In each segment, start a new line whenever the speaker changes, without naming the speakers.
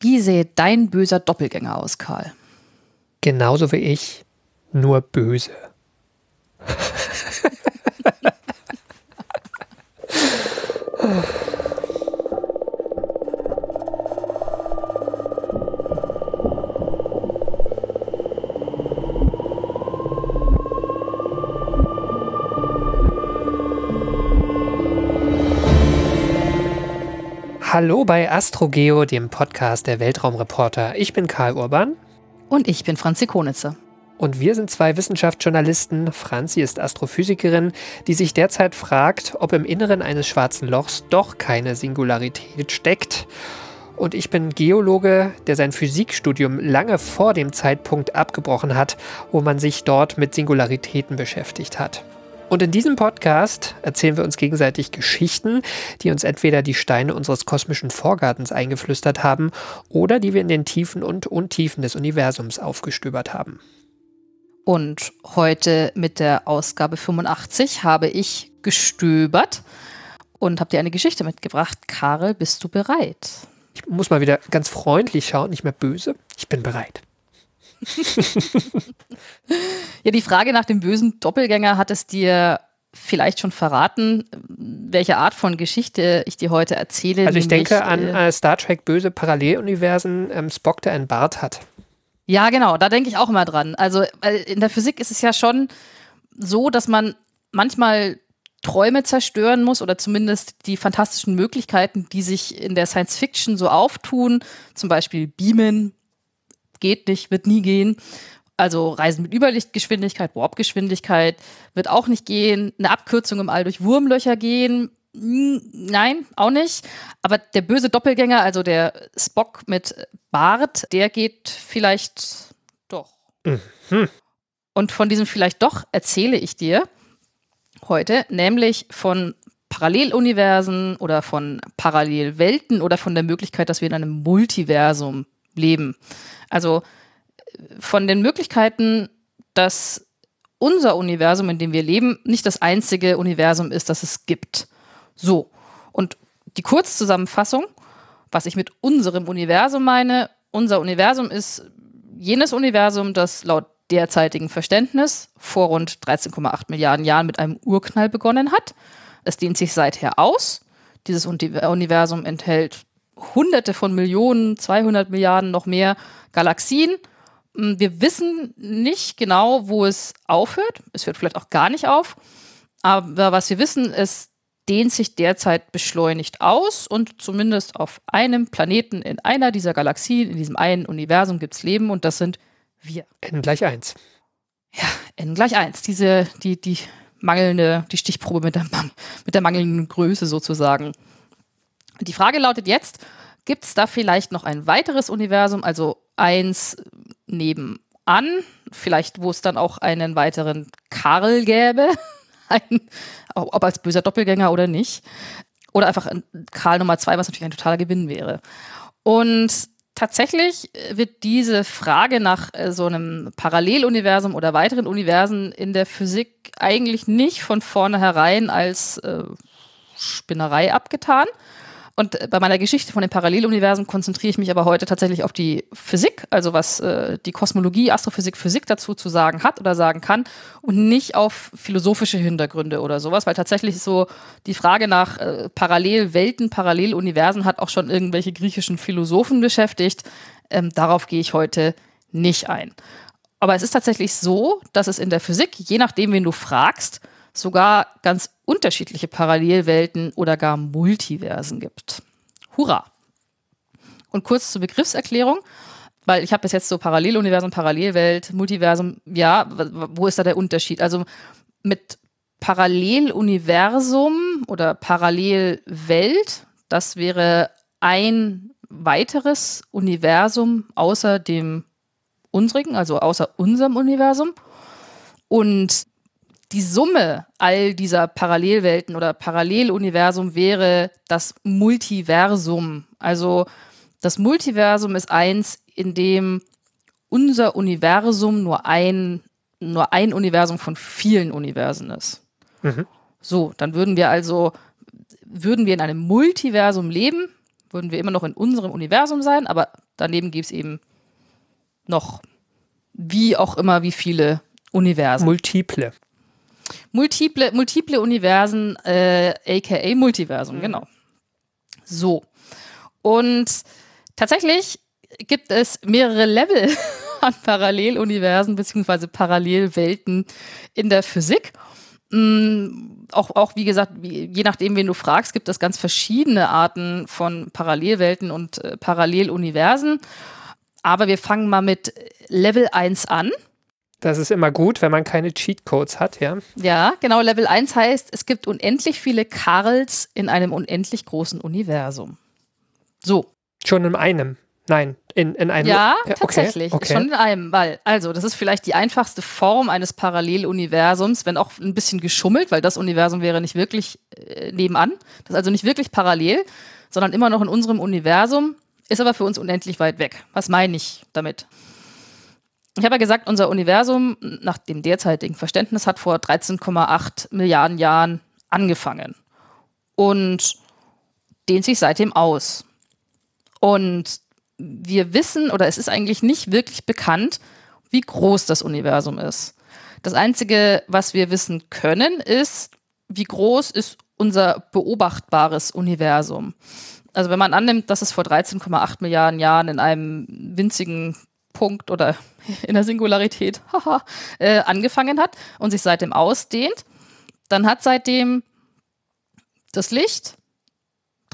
Wie sähe dein böser Doppelgänger aus, Karl?
Genauso wie ich, nur böse. Hallo bei AstroGeo, dem Podcast der Weltraumreporter. Ich bin Karl Urban.
Und ich bin Franzi Konitze.
Und wir sind zwei Wissenschaftsjournalisten. Franzi ist Astrophysikerin, die sich derzeit fragt, ob im Inneren eines schwarzen Lochs doch keine Singularität steckt. Und ich bin Geologe, der sein Physikstudium lange vor dem Zeitpunkt abgebrochen hat, wo man sich dort mit Singularitäten beschäftigt hat. Und in diesem Podcast erzählen wir uns gegenseitig Geschichten, die uns entweder die Steine unseres kosmischen Vorgartens eingeflüstert haben oder die wir in den Tiefen und Untiefen des Universums aufgestöbert haben.
Und heute mit der Ausgabe 85 habe ich gestöbert und habe dir eine Geschichte mitgebracht. Karel, bist du bereit?
Ich muss mal wieder ganz freundlich schauen, nicht mehr böse. Ich bin bereit.
ja, die Frage nach dem bösen Doppelgänger hat es dir vielleicht schon verraten, welche Art von Geschichte ich dir heute erzähle.
Also ich denke an äh, Star Trek böse Paralleluniversen, ähm, Spock, der einen Bart hat.
Ja, genau, da denke ich auch immer dran. Also in der Physik ist es ja schon so, dass man manchmal Träume zerstören muss oder zumindest die fantastischen Möglichkeiten, die sich in der Science Fiction so auftun, zum Beispiel Beamen, geht nicht, wird nie gehen. Also Reisen mit Überlichtgeschwindigkeit, Warpgeschwindigkeit wird auch nicht gehen. Eine Abkürzung im All durch Wurmlöcher gehen. Hm, nein, auch nicht. Aber der böse Doppelgänger, also der Spock mit Bart, der geht vielleicht doch. Mhm. Und von diesem vielleicht doch erzähle ich dir heute, nämlich von Paralleluniversen oder von Parallelwelten oder von der Möglichkeit, dass wir in einem Multiversum leben. Also von den Möglichkeiten, dass unser Universum, in dem wir leben, nicht das einzige Universum ist, das es gibt. So. Und die Kurzzusammenfassung, was ich mit unserem Universum meine, unser Universum ist jenes Universum, das laut derzeitigem Verständnis vor rund 13,8 Milliarden Jahren mit einem Urknall begonnen hat. Es dehnt sich seither aus. Dieses Universum enthält Hunderte von Millionen, 200 Milliarden, noch mehr Galaxien. Hm, wir wissen nicht genau, wo es aufhört. Es hört vielleicht auch gar nicht auf. Aber was wir wissen, es dehnt sich derzeit beschleunigt aus und zumindest auf einem Planeten in einer dieser Galaxien, in diesem einen Universum gibt es Leben und das sind wir.
N gleich 1.
Ja, N gleich 1. Diese, die, die mangelnde, die Stichprobe mit der, mit der mangelnden Größe sozusagen. Die Frage lautet jetzt, gibt es da vielleicht noch ein weiteres Universum, also eins nebenan, vielleicht wo es dann auch einen weiteren Karl gäbe, ein, ob als böser Doppelgänger oder nicht, oder einfach Karl Nummer zwei, was natürlich ein totaler Gewinn wäre. Und tatsächlich wird diese Frage nach äh, so einem Paralleluniversum oder weiteren Universen in der Physik eigentlich nicht von vornherein als äh, Spinnerei abgetan, und bei meiner Geschichte von den Paralleluniversen konzentriere ich mich aber heute tatsächlich auf die Physik, also was äh, die Kosmologie, Astrophysik, Physik dazu zu sagen hat oder sagen kann und nicht auf philosophische Hintergründe oder sowas, weil tatsächlich so die Frage nach äh, Parallelwelten, Paralleluniversen hat auch schon irgendwelche griechischen Philosophen beschäftigt. Ähm, darauf gehe ich heute nicht ein. Aber es ist tatsächlich so, dass es in der Physik, je nachdem, wen du fragst, sogar ganz unterschiedliche Parallelwelten oder gar Multiversen gibt. Hurra! Und kurz zur Begriffserklärung, weil ich habe bis jetzt so Paralleluniversum, Parallelwelt, Multiversum, ja, wo ist da der Unterschied? Also mit Paralleluniversum oder Parallelwelt, das wäre ein weiteres Universum außer dem unsrigen, also außer unserem Universum. Und die Summe all dieser Parallelwelten oder Paralleluniversum wäre das Multiversum. Also das Multiversum ist eins, in dem unser Universum nur ein, nur ein Universum von vielen Universen ist. Mhm. So, dann würden wir also, würden wir in einem Multiversum leben, würden wir immer noch in unserem Universum sein, aber daneben gibt es eben noch wie auch immer wie viele Universen.
Multiple.
Multiple, multiple Universen, äh, aka Multiversum, mhm. genau. So. Und tatsächlich gibt es mehrere Level an Paralleluniversen bzw. Parallelwelten in der Physik. Mm, auch, auch, wie gesagt, je nachdem, wen du fragst, gibt es ganz verschiedene Arten von Parallelwelten und äh, Paralleluniversen. Aber wir fangen mal mit Level 1 an.
Das ist immer gut, wenn man keine Cheatcodes hat, ja?
Ja, genau. Level 1 heißt, es gibt unendlich viele Karls in einem unendlich großen Universum. So.
Schon in einem. Nein, in, in einem.
Ja, okay, tatsächlich. Okay. Schon in einem, weil, also, das ist vielleicht die einfachste Form eines Paralleluniversums, wenn auch ein bisschen geschummelt, weil das Universum wäre nicht wirklich äh, nebenan. Das ist also nicht wirklich parallel, sondern immer noch in unserem Universum, ist aber für uns unendlich weit weg. Was meine ich damit? Ich habe ja gesagt, unser Universum nach dem derzeitigen Verständnis hat vor 13,8 Milliarden Jahren angefangen und dehnt sich seitdem aus. Und wir wissen oder es ist eigentlich nicht wirklich bekannt, wie groß das Universum ist. Das Einzige, was wir wissen können, ist, wie groß ist unser beobachtbares Universum. Also wenn man annimmt, dass es vor 13,8 Milliarden Jahren in einem winzigen Punkt oder in der Singularität haha, äh, angefangen hat und sich seitdem ausdehnt, dann hat seitdem das Licht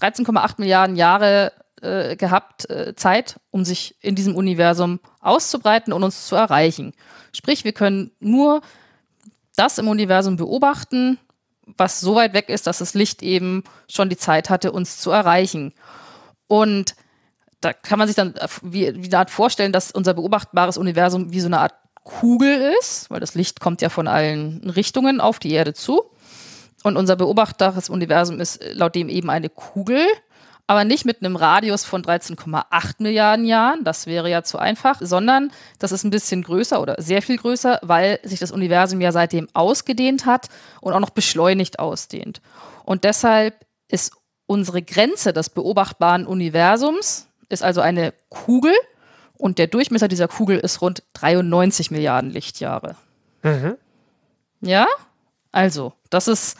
13,8 Milliarden Jahre äh, gehabt, äh, Zeit, um sich in diesem Universum auszubreiten und uns zu erreichen. Sprich, wir können nur das im Universum beobachten, was so weit weg ist, dass das Licht eben schon die Zeit hatte, uns zu erreichen. Und da kann man sich dann äh, wie, wie eine Art vorstellen, dass unser beobachtbares Universum wie so eine Art Kugel ist, weil das Licht kommt ja von allen Richtungen auf die Erde zu. Und unser beobachtbares Universum ist laut dem eben eine Kugel aber nicht mit einem Radius von 13,8 Milliarden Jahren, das wäre ja zu einfach, sondern das ist ein bisschen größer oder sehr viel größer, weil sich das Universum ja seitdem ausgedehnt hat und auch noch beschleunigt ausdehnt. Und deshalb ist unsere Grenze des beobachtbaren Universums, ist also eine Kugel und der Durchmesser dieser Kugel ist rund 93 Milliarden Lichtjahre. Mhm. Ja? Also, das ist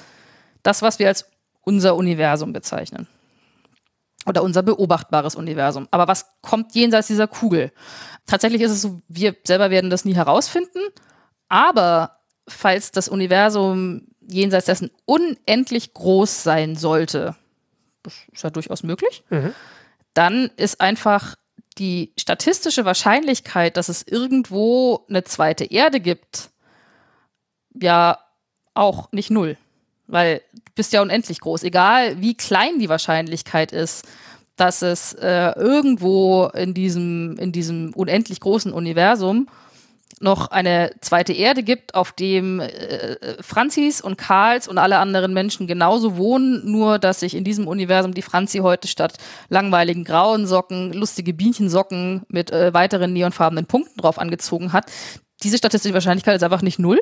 das, was wir als unser Universum bezeichnen oder unser beobachtbares Universum. Aber was kommt jenseits dieser Kugel? Tatsächlich ist es so, wir selber werden das nie herausfinden, aber falls das Universum jenseits dessen unendlich groß sein sollte, das ist ja durchaus möglich, mhm. Dann ist einfach die statistische Wahrscheinlichkeit, dass es irgendwo eine zweite Erde gibt, ja auch nicht null weil du bist ja unendlich groß. Egal wie klein die Wahrscheinlichkeit ist, dass es äh, irgendwo in diesem, in diesem unendlich großen Universum noch eine zweite Erde gibt, auf dem äh, Franzis und Karls und alle anderen Menschen genauso wohnen, nur dass sich in diesem Universum die Franzi heute statt langweiligen grauen Socken lustige Bienchensocken mit äh, weiteren neonfarbenen Punkten drauf angezogen hat. Diese statistische Wahrscheinlichkeit ist einfach nicht null.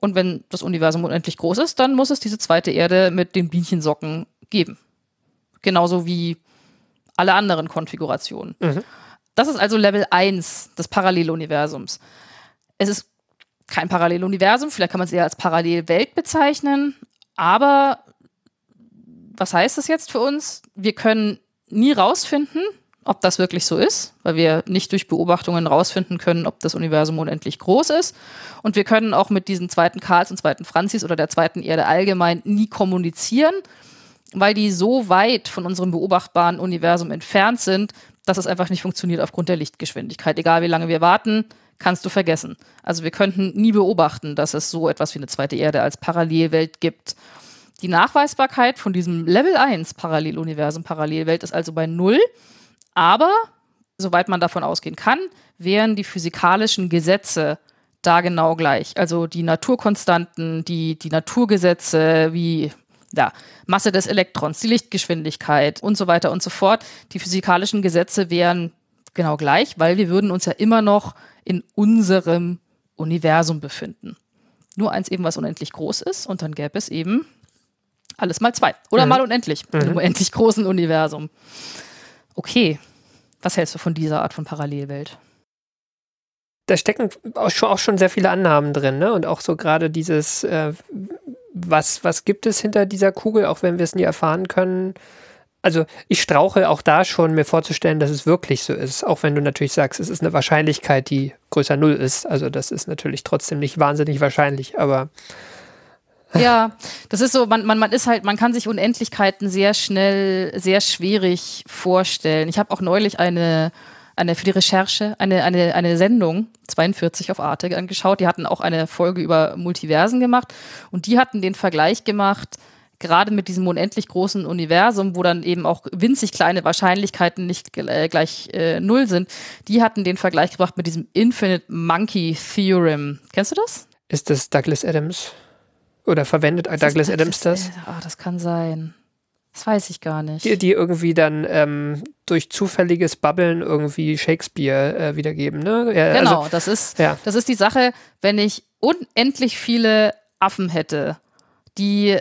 Und wenn das Universum unendlich groß ist, dann muss es diese zweite Erde mit den Bienchensocken geben. Genauso wie alle anderen Konfigurationen. Mhm. Das ist also Level 1 des Paralleluniversums. Es ist kein Paralleluniversum, vielleicht kann man es eher als Parallelwelt bezeichnen, aber was heißt das jetzt für uns? Wir können nie rausfinden, ob das wirklich so ist, weil wir nicht durch Beobachtungen rausfinden können, ob das Universum unendlich groß ist. Und wir können auch mit diesen zweiten Karls und zweiten Franzis oder der zweiten Erde allgemein nie kommunizieren, weil die so weit von unserem beobachtbaren Universum entfernt sind, dass es einfach nicht funktioniert aufgrund der Lichtgeschwindigkeit. Egal wie lange wir warten, kannst du vergessen. Also wir könnten nie beobachten, dass es so etwas wie eine zweite Erde als Parallelwelt gibt. Die Nachweisbarkeit von diesem Level 1 Paralleluniversum, Parallelwelt ist also bei null. Aber, soweit man davon ausgehen kann, wären die physikalischen Gesetze da genau gleich. Also die Naturkonstanten, die, die Naturgesetze wie ja, Masse des Elektrons, die Lichtgeschwindigkeit und so weiter und so fort. Die physikalischen Gesetze wären genau gleich, weil wir würden uns ja immer noch in unserem Universum befinden. Nur eins eben, was unendlich groß ist und dann gäbe es eben alles mal zwei. Oder mhm. mal unendlich. Mhm. Im unendlich großen Universum. Okay, Was hältst du von dieser Art von Parallelwelt?
Da stecken auch schon, auch schon sehr viele Annahmen drin, ne? Und auch so gerade dieses, äh, was, was gibt es hinter dieser Kugel, auch wenn wir es nie erfahren können. Also ich strauche auch da schon, mir vorzustellen, dass es wirklich so ist. Auch wenn du natürlich sagst, es ist eine Wahrscheinlichkeit, die größer Null ist. Also das ist natürlich trotzdem nicht wahnsinnig wahrscheinlich, aber
ja, das ist so, man, man, man ist halt, man kann sich Unendlichkeiten sehr schnell, sehr schwierig vorstellen. Ich habe auch neulich eine, eine für die Recherche, eine, eine, eine Sendung, 42 auf Arte angeschaut. Die hatten auch eine Folge über Multiversen gemacht und die hatten den Vergleich gemacht, gerade mit diesem unendlich großen Universum, wo dann eben auch winzig kleine Wahrscheinlichkeiten nicht äh, gleich äh, null sind, die hatten den Vergleich gebracht mit diesem Infinite Monkey Theorem. Kennst du das?
Ist das Douglas Adams? Oder verwendet das Douglas Adams das?
Ah, das kann sein. Das weiß ich gar nicht.
Die, die irgendwie dann ähm, durch zufälliges Babbeln irgendwie Shakespeare äh, wiedergeben, ne?
Ja, genau, also, das, ist, ja. das ist die Sache, wenn ich unendlich viele Affen hätte, die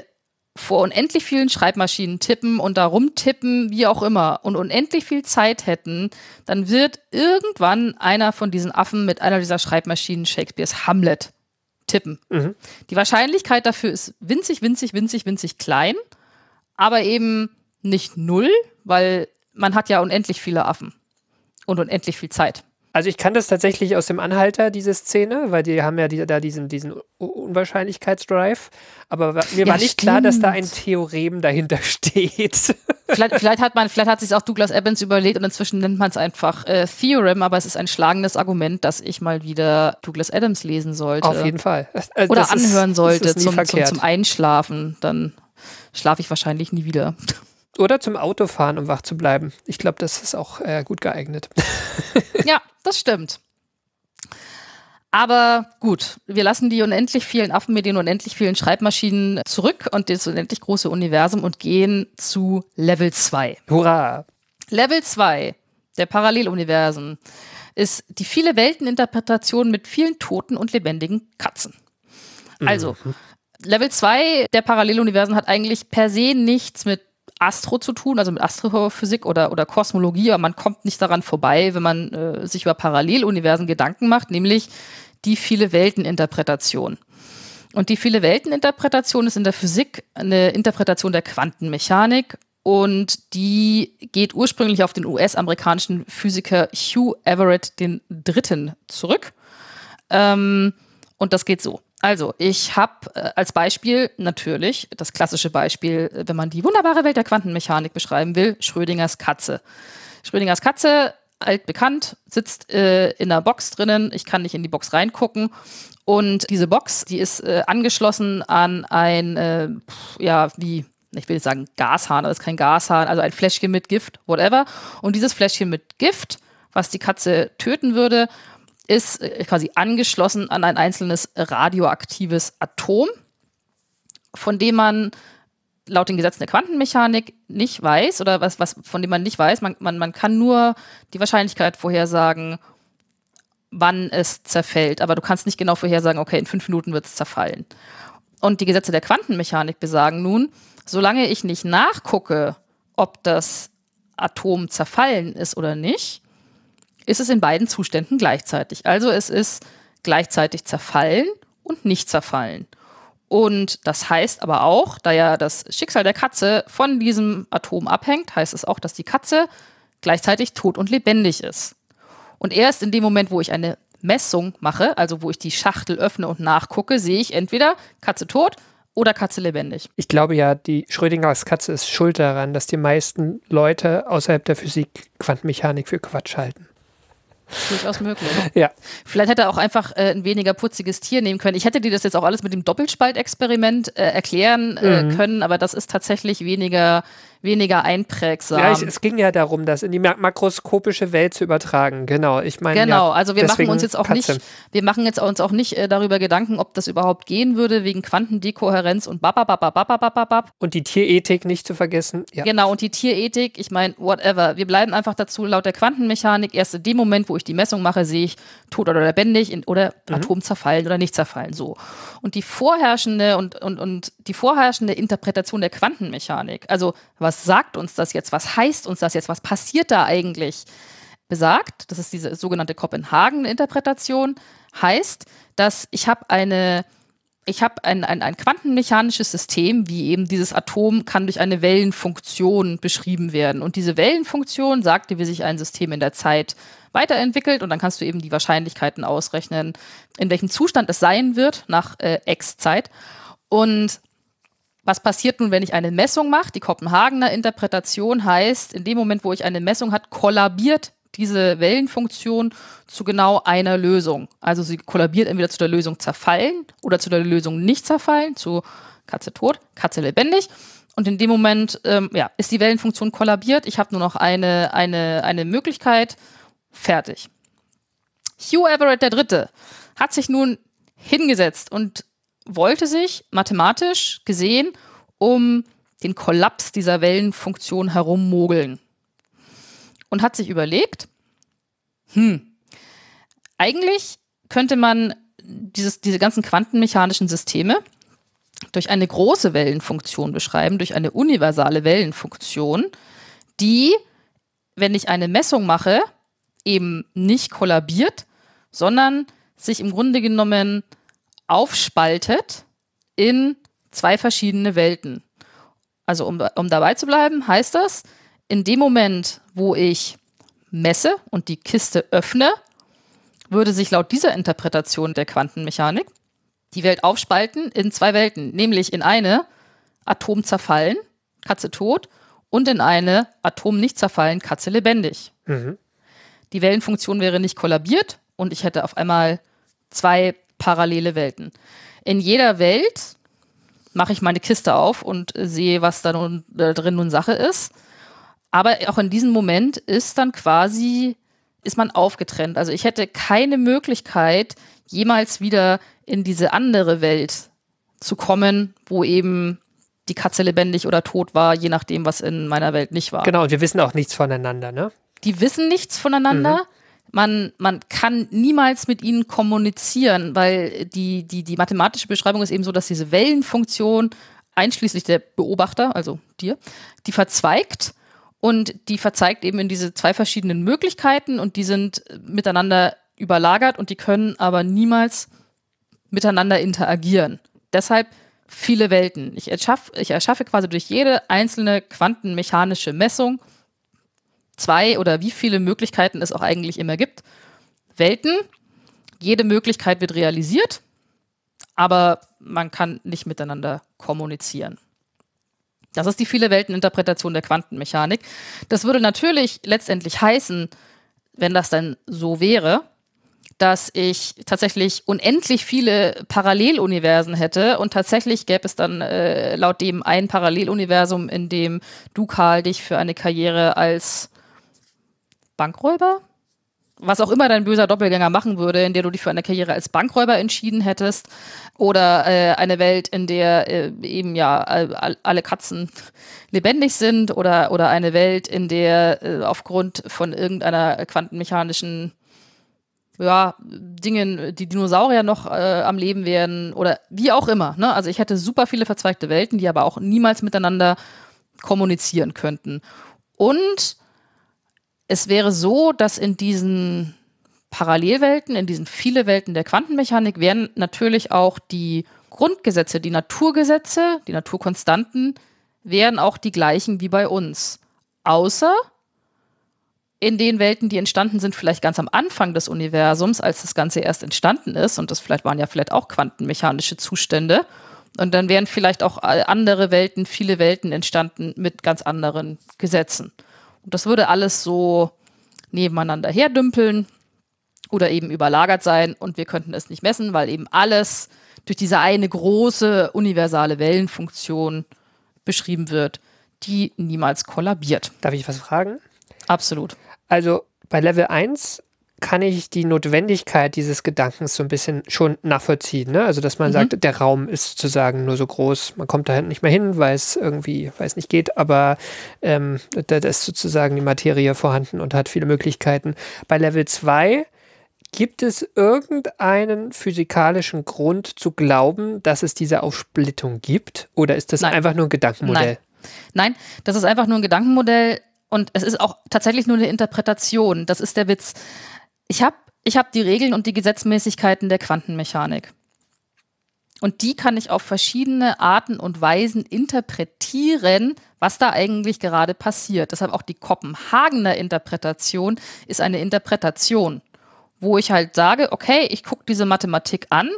vor unendlich vielen Schreibmaschinen tippen und darum tippen, wie auch immer, und unendlich viel Zeit hätten, dann wird irgendwann einer von diesen Affen mit einer dieser Schreibmaschinen Shakespeares Hamlet tippen. Mhm. Die Wahrscheinlichkeit dafür ist winzig, winzig, winzig, winzig klein, aber eben nicht null, weil man hat ja unendlich viele Affen und unendlich viel Zeit.
Also ich kann das tatsächlich aus dem Anhalter, diese Szene, weil die haben ja die, da diesen, diesen Unwahrscheinlichkeitsdrive. Aber mir ja, war nicht stimmt. klar, dass da ein Theorem dahinter steht.
Vielleicht, vielleicht hat man, vielleicht hat sich auch Douglas Evans überlegt und inzwischen nennt man es einfach äh, Theorem, aber es ist ein schlagendes Argument, dass ich mal wieder Douglas Adams lesen sollte.
Auf jeden Fall.
Also Oder anhören ist, sollte zum, zum, zum Einschlafen. Dann schlafe ich wahrscheinlich nie wieder.
Oder zum Autofahren, um wach zu bleiben. Ich glaube, das ist auch äh, gut geeignet.
ja, das stimmt. Aber gut, wir lassen die unendlich vielen Affen mit den unendlich vielen Schreibmaschinen zurück und das unendlich große Universum und gehen zu Level 2.
Hurra!
Level 2 der Paralleluniversen ist die viele Welteninterpretation mit vielen toten und lebendigen Katzen. Also, mhm. Level 2 der Paralleluniversen hat eigentlich per se nichts mit Astro zu tun, also mit Astrophysik oder, oder Kosmologie, aber man kommt nicht daran vorbei, wenn man äh, sich über Paralleluniversen Gedanken macht, nämlich die viele Welteninterpretation. Und die viele Welteninterpretation ist in der Physik eine Interpretation der Quantenmechanik und die geht ursprünglich auf den US-amerikanischen Physiker Hugh Everett den Dritten zurück. Ähm, und das geht so. Also, ich habe äh, als Beispiel natürlich das klassische Beispiel, äh, wenn man die wunderbare Welt der Quantenmechanik beschreiben will, Schrödingers Katze. Schrödingers Katze, altbekannt, sitzt äh, in einer Box drinnen. Ich kann nicht in die Box reingucken. Und diese Box, die ist äh, angeschlossen an ein, äh, ja, wie, ich will jetzt sagen Gashahn, aber ist kein Gashahn, also ein Fläschchen mit Gift, whatever. Und dieses Fläschchen mit Gift, was die Katze töten würde, ist äh, quasi angeschlossen an ein einzelnes radioaktives Atom, von dem man laut den Gesetzen der Quantenmechanik nicht weiß oder was, was von dem man nicht weiß. Man, man, man kann nur die Wahrscheinlichkeit vorhersagen, wann es zerfällt, aber du kannst nicht genau vorhersagen, okay, in fünf Minuten wird es zerfallen. Und die Gesetze der Quantenmechanik besagen nun, solange ich nicht nachgucke, ob das Atom zerfallen ist oder nicht, ist es in beiden Zuständen gleichzeitig. Also es ist gleichzeitig zerfallen und nicht zerfallen. Und das heißt aber auch, da ja das Schicksal der Katze von diesem Atom abhängt, heißt es auch, dass die Katze gleichzeitig tot und lebendig ist. Und erst in dem Moment, wo ich eine Messung mache, also wo ich die Schachtel öffne und nachgucke, sehe ich entweder Katze tot oder Katze lebendig.
Ich glaube ja, die Schrödingers Katze ist schuld daran, dass die meisten Leute außerhalb der Physik Quantenmechanik für Quatsch halten.
Durchaus möglich.
Ja.
Vielleicht hätte er auch einfach äh, ein weniger putziges Tier nehmen können. Ich hätte dir das jetzt auch alles mit dem Doppelspaltexperiment äh, erklären äh, mhm. können, aber das ist tatsächlich weniger weniger einprägsam.
Ja, ich, es ging ja darum, das in die makroskopische Welt zu übertragen. Genau, ich meine.
Genau, ja, also wir machen uns jetzt auch Katze. nicht, wir machen jetzt uns auch nicht äh, darüber Gedanken, ob das überhaupt gehen würde wegen Quantendekohärenz und babababababababab.
Und die Tierethik nicht zu vergessen.
Ja. Genau, und die Tierethik, ich meine, whatever. Wir bleiben einfach dazu, laut der Quantenmechanik, erst in dem Moment, wo ich die Messung mache, sehe ich tot oder lebendig in, oder mhm. Atom zerfallen oder nicht zerfallen. So. Und die vorherrschende und, und, und die vorherrschende Interpretation der Quantenmechanik, also was was sagt uns das jetzt? Was heißt uns das jetzt? Was passiert da eigentlich? besagt, das ist diese sogenannte Kopenhagen-Interpretation, heißt, dass ich habe eine ich habe ein, ein, ein quantenmechanisches System, wie eben dieses Atom kann durch eine Wellenfunktion beschrieben werden. Und diese Wellenfunktion sagt dir, wie sich ein System in der Zeit weiterentwickelt. Und dann kannst du eben die Wahrscheinlichkeiten ausrechnen, in welchem Zustand es sein wird nach äh, X Zeit. Und was passiert nun, wenn ich eine Messung mache? Die Kopenhagener Interpretation heißt, in dem Moment, wo ich eine Messung hat, kollabiert diese Wellenfunktion zu genau einer Lösung. Also sie kollabiert entweder zu der Lösung zerfallen oder zu der Lösung nicht zerfallen, zu Katze tot, Katze lebendig. Und in dem Moment ähm, ja, ist die Wellenfunktion kollabiert. Ich habe nur noch eine, eine, eine Möglichkeit. Fertig. Hugh Everett III. hat sich nun hingesetzt und wollte sich mathematisch gesehen um den Kollaps dieser Wellenfunktion herummogeln und hat sich überlegt, hm, eigentlich könnte man dieses, diese ganzen quantenmechanischen Systeme durch eine große Wellenfunktion beschreiben, durch eine universale Wellenfunktion, die, wenn ich eine Messung mache, eben nicht kollabiert, sondern sich im Grunde genommen aufspaltet in zwei verschiedene Welten. Also um, um dabei zu bleiben, heißt das, in dem Moment, wo ich messe und die Kiste öffne, würde sich laut dieser Interpretation der Quantenmechanik die Welt aufspalten in zwei Welten, nämlich in eine Atom zerfallen, Katze tot, und in eine Atom nicht zerfallen, Katze lebendig. Mhm. Die Wellenfunktion wäre nicht kollabiert und ich hätte auf einmal zwei parallele Welten. In jeder Welt mache ich meine Kiste auf und sehe, was da nun da drin nun Sache ist. Aber auch in diesem Moment ist dann quasi, ist man aufgetrennt. Also ich hätte keine Möglichkeit, jemals wieder in diese andere Welt zu kommen, wo eben die Katze lebendig oder tot war, je nachdem, was in meiner Welt nicht war.
Genau, und wir wissen auch nichts voneinander, ne?
Die wissen nichts voneinander. Mhm. Man, man kann niemals mit ihnen kommunizieren, weil die, die, die mathematische Beschreibung ist eben so, dass diese Wellenfunktion, einschließlich der Beobachter, also dir, die verzweigt und die verzeigt eben in diese zwei verschiedenen Möglichkeiten und die sind miteinander überlagert und die können aber niemals miteinander interagieren. Deshalb viele Welten. Ich erschaffe, ich erschaffe quasi durch jede einzelne quantenmechanische Messung zwei oder wie viele Möglichkeiten es auch eigentlich immer gibt. Welten. Jede Möglichkeit wird realisiert, aber man kann nicht miteinander kommunizieren. Das ist die viele Welten-Interpretation der Quantenmechanik. Das würde natürlich letztendlich heißen, wenn das dann so wäre, dass ich tatsächlich unendlich viele Paralleluniversen hätte und tatsächlich gäbe es dann äh, laut dem ein Paralleluniversum, in dem du, Karl, dich für eine Karriere als Bankräuber was auch immer dein böser Doppelgänger machen würde, in der du dich für eine Karriere als Bankräuber entschieden hättest, oder äh, eine Welt, in der äh, eben ja alle Katzen lebendig sind, oder, oder eine Welt, in der äh, aufgrund von irgendeiner quantenmechanischen ja, Dingen, die Dinosaurier noch äh, am Leben werden, oder wie auch immer. Ne? Also ich hätte super viele verzweigte Welten, die aber auch niemals miteinander kommunizieren könnten. Und es wäre so, dass in diesen Parallelwelten, in diesen viele Welten der Quantenmechanik wären natürlich auch die Grundgesetze, die Naturgesetze, die Naturkonstanten, wären auch die gleichen wie bei uns. Außer in den Welten, die entstanden sind, vielleicht ganz am Anfang des Universums, als das Ganze erst entstanden ist, und das vielleicht waren ja vielleicht auch quantenmechanische Zustände. Und dann wären vielleicht auch andere Welten, viele Welten entstanden mit ganz anderen Gesetzen. Und das würde alles so nebeneinander herdümpeln oder eben überlagert sein und wir könnten es nicht messen, weil eben alles durch diese eine große universale Wellenfunktion beschrieben wird, die niemals kollabiert.
Darf ich was fragen?
Absolut.
Also bei Level 1 kann ich die Notwendigkeit dieses Gedankens so ein bisschen schon nachvollziehen. Ne? Also, dass man mhm. sagt, der Raum ist sozusagen nur so groß, man kommt da hinten nicht mehr hin, weil es irgendwie, weil es nicht geht, aber ähm, da, da ist sozusagen die Materie vorhanden und hat viele Möglichkeiten. Bei Level 2 Gibt es irgendeinen physikalischen Grund zu glauben, dass es diese Aufsplittung gibt? Oder ist das Nein. einfach nur ein Gedankenmodell?
Nein. Nein, das ist einfach nur ein Gedankenmodell und es ist auch tatsächlich nur eine Interpretation. Das ist der Witz. Ich habe ich hab die Regeln und die Gesetzmäßigkeiten der Quantenmechanik. Und die kann ich auf verschiedene Arten und Weisen interpretieren, was da eigentlich gerade passiert. Deshalb auch die Kopenhagener Interpretation ist eine Interpretation, wo ich halt sage, okay, ich gucke diese Mathematik an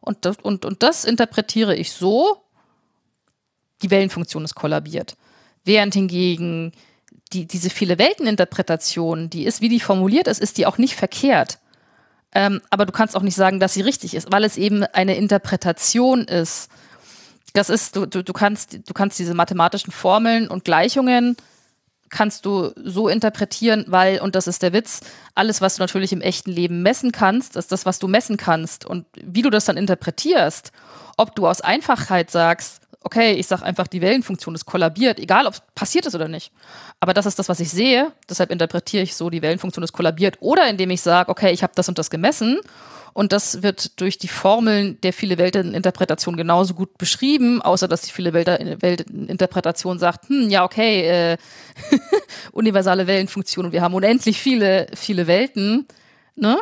und das, und, und das interpretiere ich so, die Wellenfunktion ist kollabiert. Während hingegen die, diese viele Welteninterpretation, die ist, wie die formuliert ist, ist die auch nicht verkehrt. Ähm, aber du kannst auch nicht sagen, dass sie richtig ist, weil es eben eine Interpretation ist. Das ist, du, du, du, kannst, du kannst diese mathematischen Formeln und Gleichungen kannst du so interpretieren, weil, und das ist der Witz, alles, was du natürlich im echten Leben messen kannst, ist das, was du messen kannst. Und wie du das dann interpretierst, ob du aus Einfachheit sagst, okay, ich sage einfach, die Wellenfunktion ist kollabiert, egal ob es passiert ist oder nicht. Aber das ist das, was ich sehe, deshalb interpretiere ich so, die Wellenfunktion ist kollabiert. Oder indem ich sage, okay, ich habe das und das gemessen und das wird durch die Formeln der viele Welteninterpretation genauso gut beschrieben, außer dass die viele Welteninterpretation sagt, hm, ja, okay, äh, universale Wellenfunktion und wir haben unendlich viele, viele Welten, ne?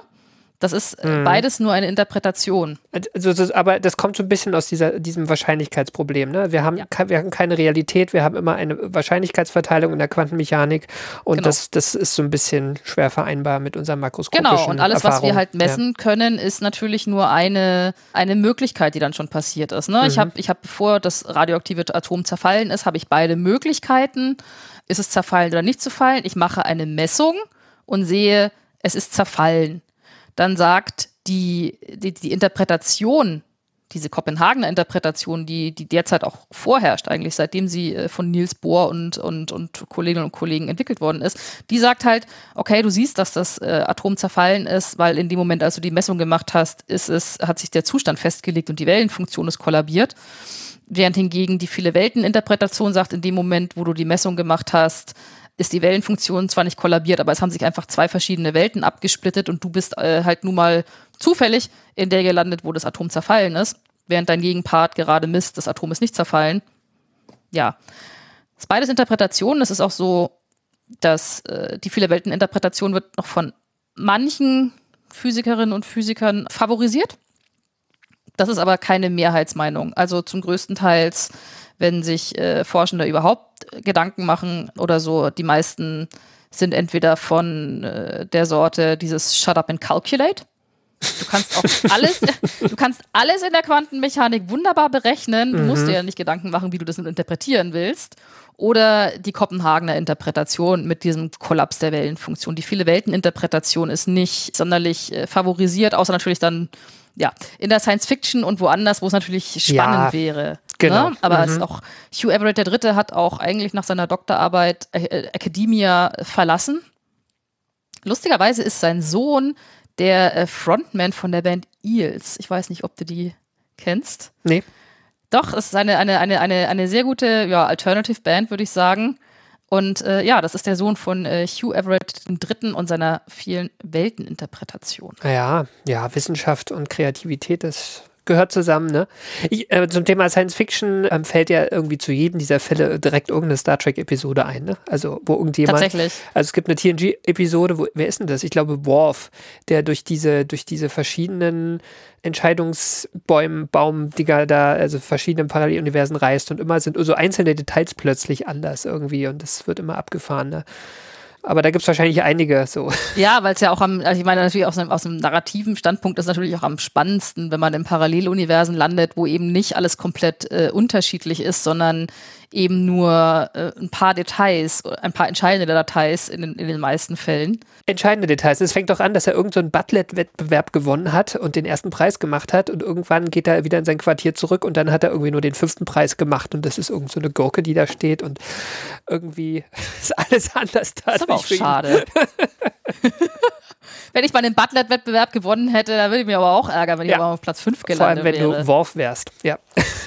Das ist äh, mhm. beides nur eine Interpretation.
Also, das, aber das kommt so ein bisschen aus dieser, diesem Wahrscheinlichkeitsproblem. Ne? Wir, haben ja. wir haben keine Realität, wir haben immer eine Wahrscheinlichkeitsverteilung in der Quantenmechanik und genau. das, das ist so ein bisschen schwer vereinbar mit unserem makroskopischen
Genau, und alles, Erfahrung. was wir halt messen ja. können, ist natürlich nur eine, eine Möglichkeit, die dann schon passiert ist. Ne? Mhm. Ich habe, ich hab, bevor das radioaktive Atom zerfallen ist, habe ich beide Möglichkeiten. Ist es zerfallen oder nicht zerfallen? Ich mache eine Messung und sehe, es ist zerfallen dann sagt die, die, die Interpretation, diese Kopenhagener Interpretation, die, die derzeit auch vorherrscht, eigentlich seitdem sie äh, von Niels Bohr und, und, und Kolleginnen und Kollegen entwickelt worden ist, die sagt halt, okay, du siehst, dass das äh, Atom zerfallen ist, weil in dem Moment, als du die Messung gemacht hast, ist es, hat sich der Zustand festgelegt und die Wellenfunktion ist kollabiert. Während hingegen die viele Welteninterpretation sagt, in dem Moment, wo du die Messung gemacht hast, ist die Wellenfunktion zwar nicht kollabiert, aber es haben sich einfach zwei verschiedene Welten abgesplittet und du bist äh, halt nun mal zufällig in der gelandet, wo das Atom zerfallen ist, während dein Gegenpart gerade misst, das Atom ist nicht zerfallen. Ja. Das ist beides Interpretationen. Es ist auch so, dass äh, die viele Welteninterpretation wird noch von manchen Physikerinnen und Physikern favorisiert. Das ist aber keine Mehrheitsmeinung. Also zum größten Teils wenn sich äh, Forschende überhaupt Gedanken machen oder so. Die meisten sind entweder von äh, der Sorte dieses Shut up and calculate. Du kannst auch alles, du kannst alles in der Quantenmechanik wunderbar berechnen. Du mhm. musst dir ja nicht Gedanken machen, wie du das interpretieren willst. Oder die Kopenhagener Interpretation mit diesem Kollaps der Wellenfunktion. Die viele Welteninterpretation ist nicht sonderlich äh, favorisiert, außer natürlich dann ja, in der Science Fiction und woanders, wo es natürlich spannend ja, wäre. Genau. Ne? Aber mhm. es auch, Hugh Everett III. hat auch eigentlich nach seiner Doktorarbeit äh, Academia verlassen. Lustigerweise ist sein Sohn der äh, Frontman von der Band Eels. Ich weiß nicht, ob du die kennst.
Nee.
Doch, es ist eine, eine, eine, eine, eine sehr gute ja, Alternative Band, würde ich sagen. Und äh, ja, das ist der Sohn von äh, Hugh Everett III. und seiner vielen Welteninterpretation.
Ja, ja, Wissenschaft und Kreativität, das gehört zusammen. Ne? Ich, äh, zum Thema Science Fiction ähm, fällt ja irgendwie zu jedem dieser Fälle direkt irgendeine Star Trek-Episode ein. Ne? Also wo irgendjemand.
Tatsächlich.
Also es gibt eine TNG-Episode, wo wer ist denn das? Ich glaube Worf, der durch diese durch diese verschiedenen Entscheidungsbäume, Baumdinger da, also verschiedenen Paralleluniversen reist und immer sind so einzelne Details plötzlich anders irgendwie und das wird immer abgefahren. Ne? Aber da gibt es wahrscheinlich einige so.
Ja, weil es ja auch am, also ich meine natürlich aus einem, aus einem narrativen Standpunkt ist natürlich auch am spannendsten, wenn man in Paralleluniversen landet, wo eben nicht alles komplett äh, unterschiedlich ist, sondern eben nur äh, ein paar Details, ein paar entscheidende Details in den, in den meisten Fällen.
Entscheidende Details. Es fängt doch an, dass er irgendeinen so Butlet-Wettbewerb gewonnen hat und den ersten Preis gemacht hat und irgendwann geht er wieder in sein Quartier zurück und dann hat er irgendwie nur den fünften Preis gemacht und das ist irgend so eine Gurke, die da steht und irgendwie ist alles anders
da. Das ist aber auch schade. wenn ich mal den Butlet-Wettbewerb gewonnen hätte, dann würde ich mich aber auch ärgern, wenn ja. ich aber auf Platz 5 gelandet
wäre. Vor allem, wenn
wäre.
du Worf wärst, ja.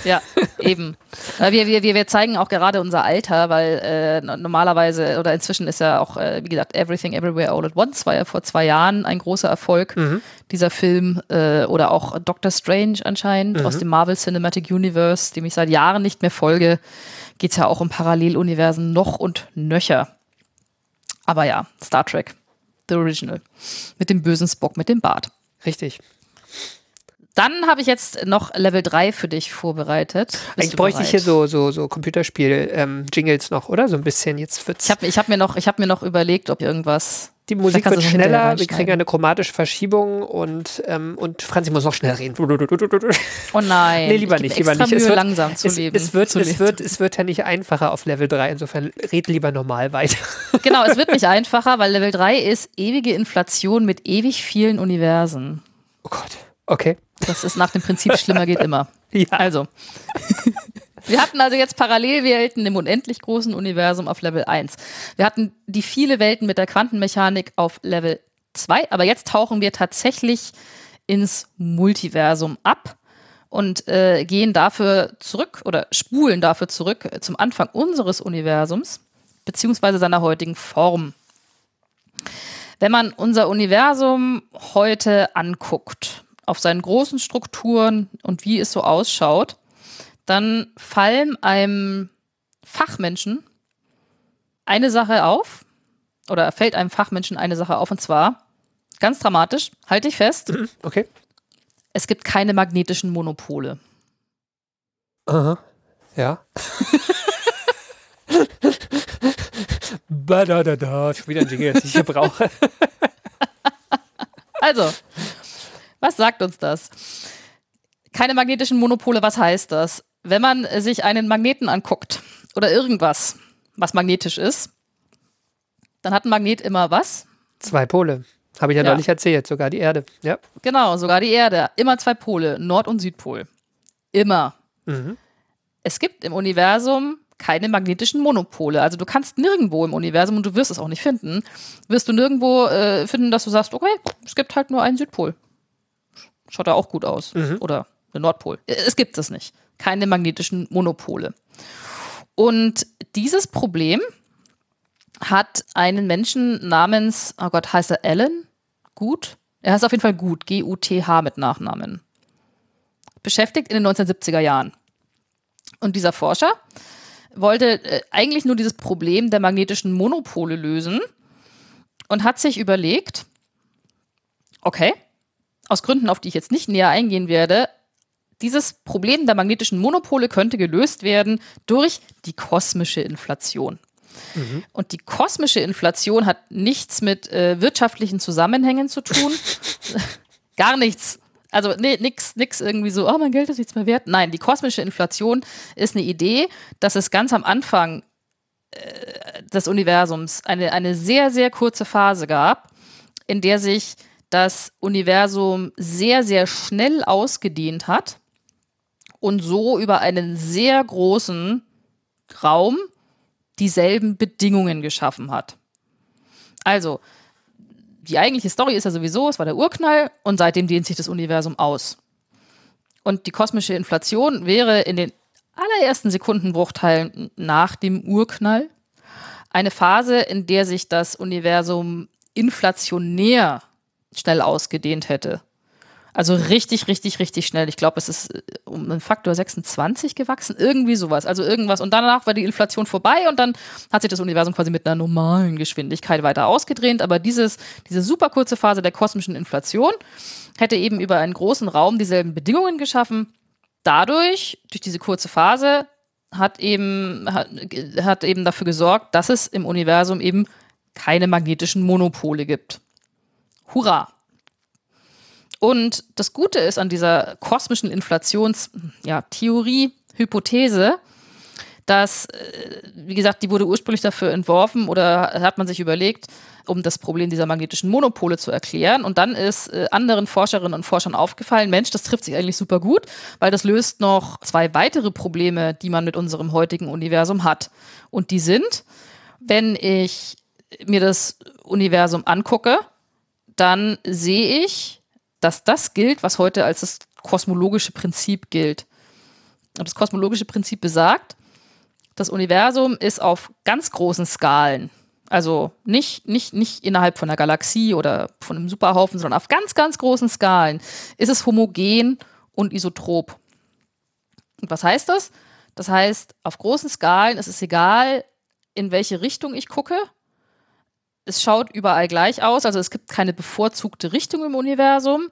Ja, eben. Wir, wir, wir zeigen auch gerade unser Alter, weil äh, normalerweise oder inzwischen ist ja auch, äh, wie gesagt, Everything Everywhere All at Once war ja vor zwei Jahren ein großer Erfolg, mhm. dieser Film. Äh, oder auch Doctor Strange anscheinend mhm. aus dem Marvel Cinematic Universe, dem ich seit Jahren nicht mehr folge, geht es ja auch um Paralleluniversen noch und nöcher. Aber ja, Star Trek, The Original. Mit dem bösen Spock, mit dem Bart.
Richtig.
Dann habe ich jetzt noch Level 3 für dich vorbereitet. Bist
Eigentlich bräuchte ich hier so, so, so Computerspiel-Jingles noch, oder? So ein bisschen. Jetzt wird's.
Ich habe ich hab mir, noch- ich hab mir noch überlegt, ob irgendwas.
Die Musik wird
es
schneller, wir kriegen eine chromatische Verschiebung und, ähm, und Franzi muss noch schnell reden.
Oh nein.
Nee, lieber nicht, lieber nicht. Es
Mühe,
wird,
langsam zu
es,
leben.
es, wird,
zu
es,
leben.
wird, es wird ja nicht einfacher auf Level 3, insofern red lieber normal weiter.
Genau, es wird nicht einfacher, weil Level 3 ist ewige Inflation mit ewig vielen Universen.
Oh Gott. Okay.
Das ist nach dem Prinzip schlimmer geht immer.
Ja.
Also. Wir hatten also jetzt Parallelwelten im unendlich großen Universum auf Level 1. Wir hatten die viele Welten mit der Quantenmechanik auf Level 2, aber jetzt tauchen wir tatsächlich ins Multiversum ab und äh, gehen dafür zurück oder spulen dafür zurück zum Anfang unseres Universums, beziehungsweise seiner heutigen Form. Wenn man unser Universum heute anguckt, auf seinen großen Strukturen und wie es so ausschaut, dann fallen einem Fachmenschen eine Sache auf, oder fällt einem Fachmenschen eine Sache auf, und zwar ganz dramatisch, halte ich fest,
Okay.
es gibt keine magnetischen Monopole.
Aha. Ja. Badadada. Schon wieder ein Jingle, das ich hier brauche.
Also, was sagt uns das? Keine magnetischen Monopole, was heißt das? Wenn man sich einen Magneten anguckt oder irgendwas, was magnetisch ist, dann hat ein Magnet immer was?
Zwei Pole. Habe ich ja,
Ja.
neulich erzählt, sogar die Erde. Ja.
Genau, sogar die Erde. Immer zwei Pole, Nord- und Südpol. Immer.
Mhm.
Es gibt im Universum keine magnetischen Monopole. Also du kannst nirgendwo im Universum, und du wirst es auch nicht finden, wirst du nirgendwo äh, finden, dass du sagst, okay, es gibt halt nur einen Südpol. Schaut ja auch gut aus. Oder der Nordpol. Äh, Es gibt es nicht. Keine magnetischen Monopole. Und dieses Problem hat einen Menschen namens, oh Gott, heißt er Alan? Gut? Er heißt auf jeden Fall Gut, G-U-T-H mit Nachnamen. Beschäftigt in den 1970er Jahren. Und dieser Forscher wollte äh, eigentlich nur dieses Problem der magnetischen Monopole lösen und hat sich überlegt, okay, aus Gründen, auf die ich jetzt nicht näher eingehen werde, dieses Problem der magnetischen Monopole könnte gelöst werden durch die kosmische Inflation. Und die kosmische Inflation hat nichts mit äh, wirtschaftlichen Zusammenhängen zu tun. Gar nichts. Also nee, nix, nix irgendwie so, oh, mein Geld ist nichts mehr wert. Nein, die kosmische Inflation ist eine Idee, dass es ganz am Anfang äh, des Universums eine, eine sehr, sehr kurze Phase gab, in der sich das Universum sehr, sehr schnell ausgedehnt hat und so über einen sehr großen Raum dieselben Bedingungen geschaffen hat. Also, die eigentliche Story ist ja sowieso, es war der Urknall und seitdem dehnt sich das Universum aus. Und die kosmische Inflation wäre in den allerersten Sekundenbruchteilen nach dem Urknall eine Phase, in der sich das Universum inflationär schnell ausgedehnt hätte. Also richtig, richtig, richtig schnell. Ich glaube, es ist äh, um einen Faktor 26 gewachsen, irgendwie sowas. Also irgendwas. Und danach war die Inflation vorbei und dann hat sich das Universum quasi mit einer normalen Geschwindigkeit weiter ausgedreht. Aber dieses, diese super kurze Phase der kosmischen Inflation hätte eben über einen großen Raum dieselben Bedingungen geschaffen. Dadurch, durch diese kurze Phase, hat eben, hat, hat eben dafür gesorgt, dass es im Universum eben keine magnetischen Monopole gibt. Hurra! Und das Gute ist an dieser kosmischen Inflationstheorie, ja, Hypothese, dass, äh, wie gesagt, die wurde ursprünglich dafür entworfen oder hat man sich überlegt, um das Problem dieser magnetischen Monopole zu erklären. Und dann ist äh, anderen Forscherinnen und Forschern aufgefallen, Mensch, das trifft sich eigentlich super gut, weil das löst noch zwei weitere Probleme, die man mit unserem heutigen Universum hat. Und die sind, wenn ich mir das Universum angucke, dann sehe ich, dass das gilt, was heute als das kosmologische Prinzip gilt. Und das kosmologische Prinzip besagt, das Universum ist auf ganz großen Skalen, also nicht, nicht, nicht innerhalb von einer Galaxie oder von einem Superhaufen, sondern auf ganz, ganz großen Skalen, ist es homogen und isotrop. Und was heißt das? Das heißt, auf großen Skalen ist es egal, in welche Richtung ich gucke. Es schaut überall gleich aus, also es gibt keine bevorzugte Richtung im Universum.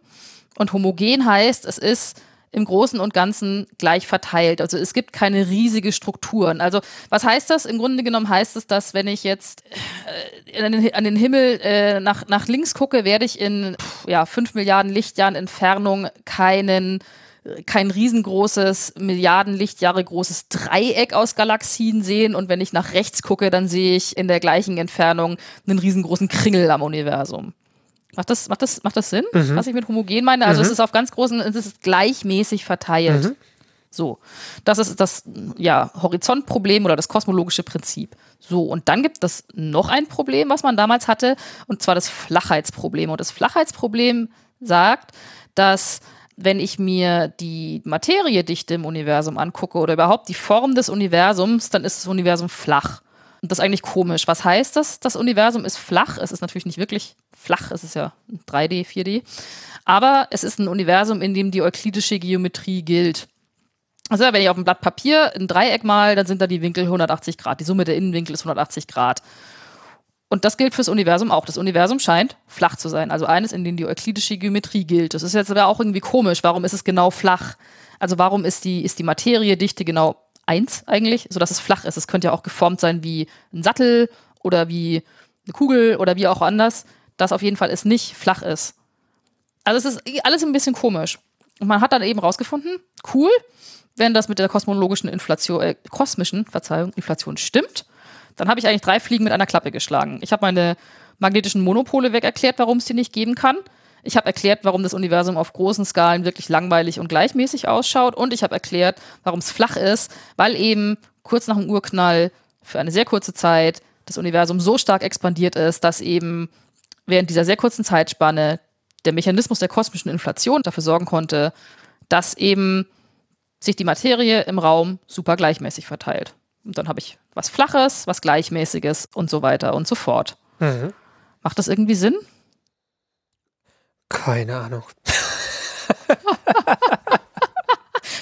Und homogen heißt, es ist im Großen und Ganzen gleich verteilt. Also es gibt keine riesige Strukturen. Also was heißt das? Im Grunde genommen heißt es, dass wenn ich jetzt äh, an, den, Himmel äh, nach, nach links gucke, werde ich in pff, ja, 5 Milliarden Lichtjahren Entfernung keinen kein riesengroßes, Milliarden Lichtjahre großes Dreieck aus Galaxien sehen und wenn ich nach rechts gucke, dann sehe ich in der gleichen Entfernung einen riesengroßen Kringel am Universum. Macht das, macht das, macht das Sinn, mhm. was ich mit homogen meine? Also mhm. es ist auf ganz großen, es ist gleichmäßig verteilt. Mhm. So, das ist das ja, Horizontproblem oder das kosmologische Prinzip. So, und dann gibt es noch ein Problem, was man damals hatte, und zwar das Flachheitsproblem. Und das Flachheitsproblem sagt, dass wenn ich mir die Materiedichte im Universum angucke oder überhaupt die Form des Universums, dann ist das Universum flach. Und das ist eigentlich komisch. Was heißt das? Das Universum ist flach. Es ist natürlich nicht wirklich flach, es ist ja 3D, 4D. Aber es ist ein Universum, in dem die euklidische Geometrie gilt. Also wenn ich auf dem Blatt Papier ein Dreieck mal, dann sind da die Winkel 180 Grad. Die Summe der Innenwinkel ist 180 Grad. Und das gilt fürs Universum auch. Das Universum scheint flach zu sein. Also eines, in dem die euklidische Geometrie gilt. Das ist jetzt aber auch irgendwie komisch. Warum ist es genau flach? Also warum ist die, ist die Materiedichte genau eins eigentlich, sodass es flach ist? Es könnte ja auch geformt sein wie ein Sattel oder wie eine Kugel oder wie auch anders. Das auf jeden Fall ist nicht flach ist. Also es ist alles ein bisschen komisch. Und man hat dann eben rausgefunden, cool, wenn das mit der kosmologischen Inflation, äh, kosmischen, Verzeihung, Inflation stimmt, dann habe ich eigentlich drei Fliegen mit einer Klappe geschlagen. Ich habe meine magnetischen Monopole weg erklärt, warum es die nicht geben kann. Ich habe erklärt, warum das Universum auf großen Skalen wirklich langweilig und gleichmäßig ausschaut. Und ich habe erklärt, warum es flach ist, weil eben kurz nach dem Urknall für eine sehr kurze Zeit das Universum so stark expandiert ist, dass eben während dieser sehr kurzen Zeitspanne der Mechanismus der kosmischen Inflation dafür sorgen konnte, dass eben sich die Materie im Raum super gleichmäßig verteilt. Und dann habe ich was Flaches, was Gleichmäßiges und so weiter und so fort. Mhm. Macht das irgendwie Sinn?
Keine Ahnung.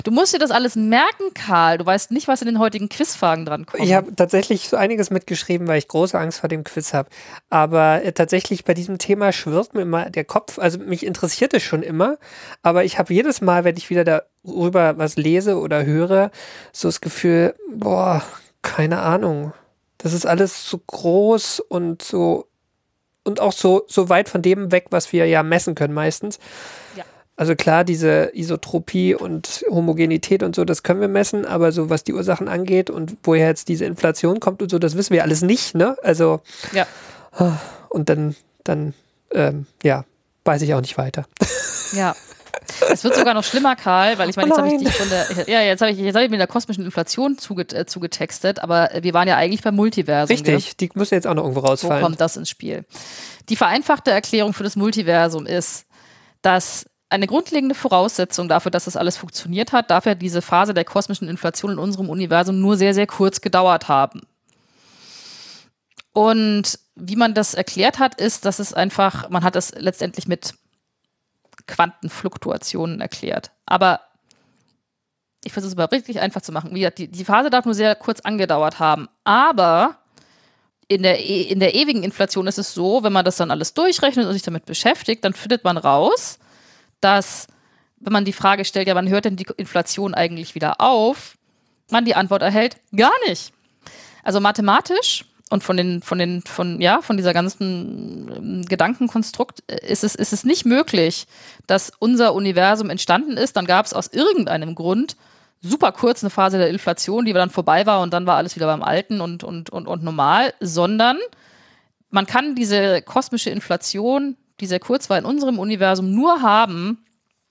Du musst dir das alles merken, Karl. Du weißt nicht, was in den heutigen Quizfragen dran kommt.
Ich habe tatsächlich so einiges mitgeschrieben, weil ich große Angst vor dem Quiz habe. Aber äh, tatsächlich bei diesem Thema schwirrt mir immer der Kopf. Also mich interessiert es schon immer. Aber ich habe jedes Mal, wenn ich wieder darüber was lese oder höre, so das Gefühl, boah, keine Ahnung. Das ist alles so groß und so und auch so, so weit von dem weg, was wir ja messen können meistens. Ja. Also klar, diese Isotropie und Homogenität und so, das können wir messen, aber so was die Ursachen angeht und woher jetzt diese Inflation kommt und so, das wissen wir alles nicht, ne? Also
ja.
Und dann, dann, ähm, ja, weiß ich auch nicht weiter.
Ja. Es wird sogar noch schlimmer, Karl, weil ich meine, jetzt habe ich dich von der, ja, jetzt habe ich, jetzt habe ich mit der kosmischen Inflation zuget, äh, zugetextet, aber wir waren ja eigentlich beim Multiversum.
Richtig, ne? die muss jetzt auch noch irgendwo rausfallen.
Wo kommt das ins Spiel? Die vereinfachte Erklärung für das Multiversum ist, dass eine grundlegende Voraussetzung dafür, dass das alles funktioniert hat, dafür diese Phase der kosmischen Inflation in unserem Universum nur sehr, sehr kurz gedauert haben. Und wie man das erklärt hat, ist, dass es einfach, man hat es letztendlich mit Quantenfluktuationen erklärt. Aber ich versuche es mal richtig einfach zu machen. Wie gesagt, die, die Phase darf nur sehr kurz angedauert haben. Aber in der, e, in der ewigen Inflation ist es so, wenn man das dann alles durchrechnet und sich damit beschäftigt, dann findet man raus, dass, wenn man die Frage stellt, ja, wann hört denn die Inflation eigentlich wieder auf, man die Antwort erhält, gar nicht. Also mathematisch und von den, von den, von, ja, von dieser ganzen ähm, Gedankenkonstrukt äh, ist es, ist es nicht möglich, dass unser Universum entstanden ist. Dann gab es aus irgendeinem Grund super kurz eine Phase der Inflation, die dann vorbei war und dann war alles wieder beim Alten und, und, und, und normal, sondern man kann diese kosmische Inflation die sehr kurz war, in unserem Universum nur haben,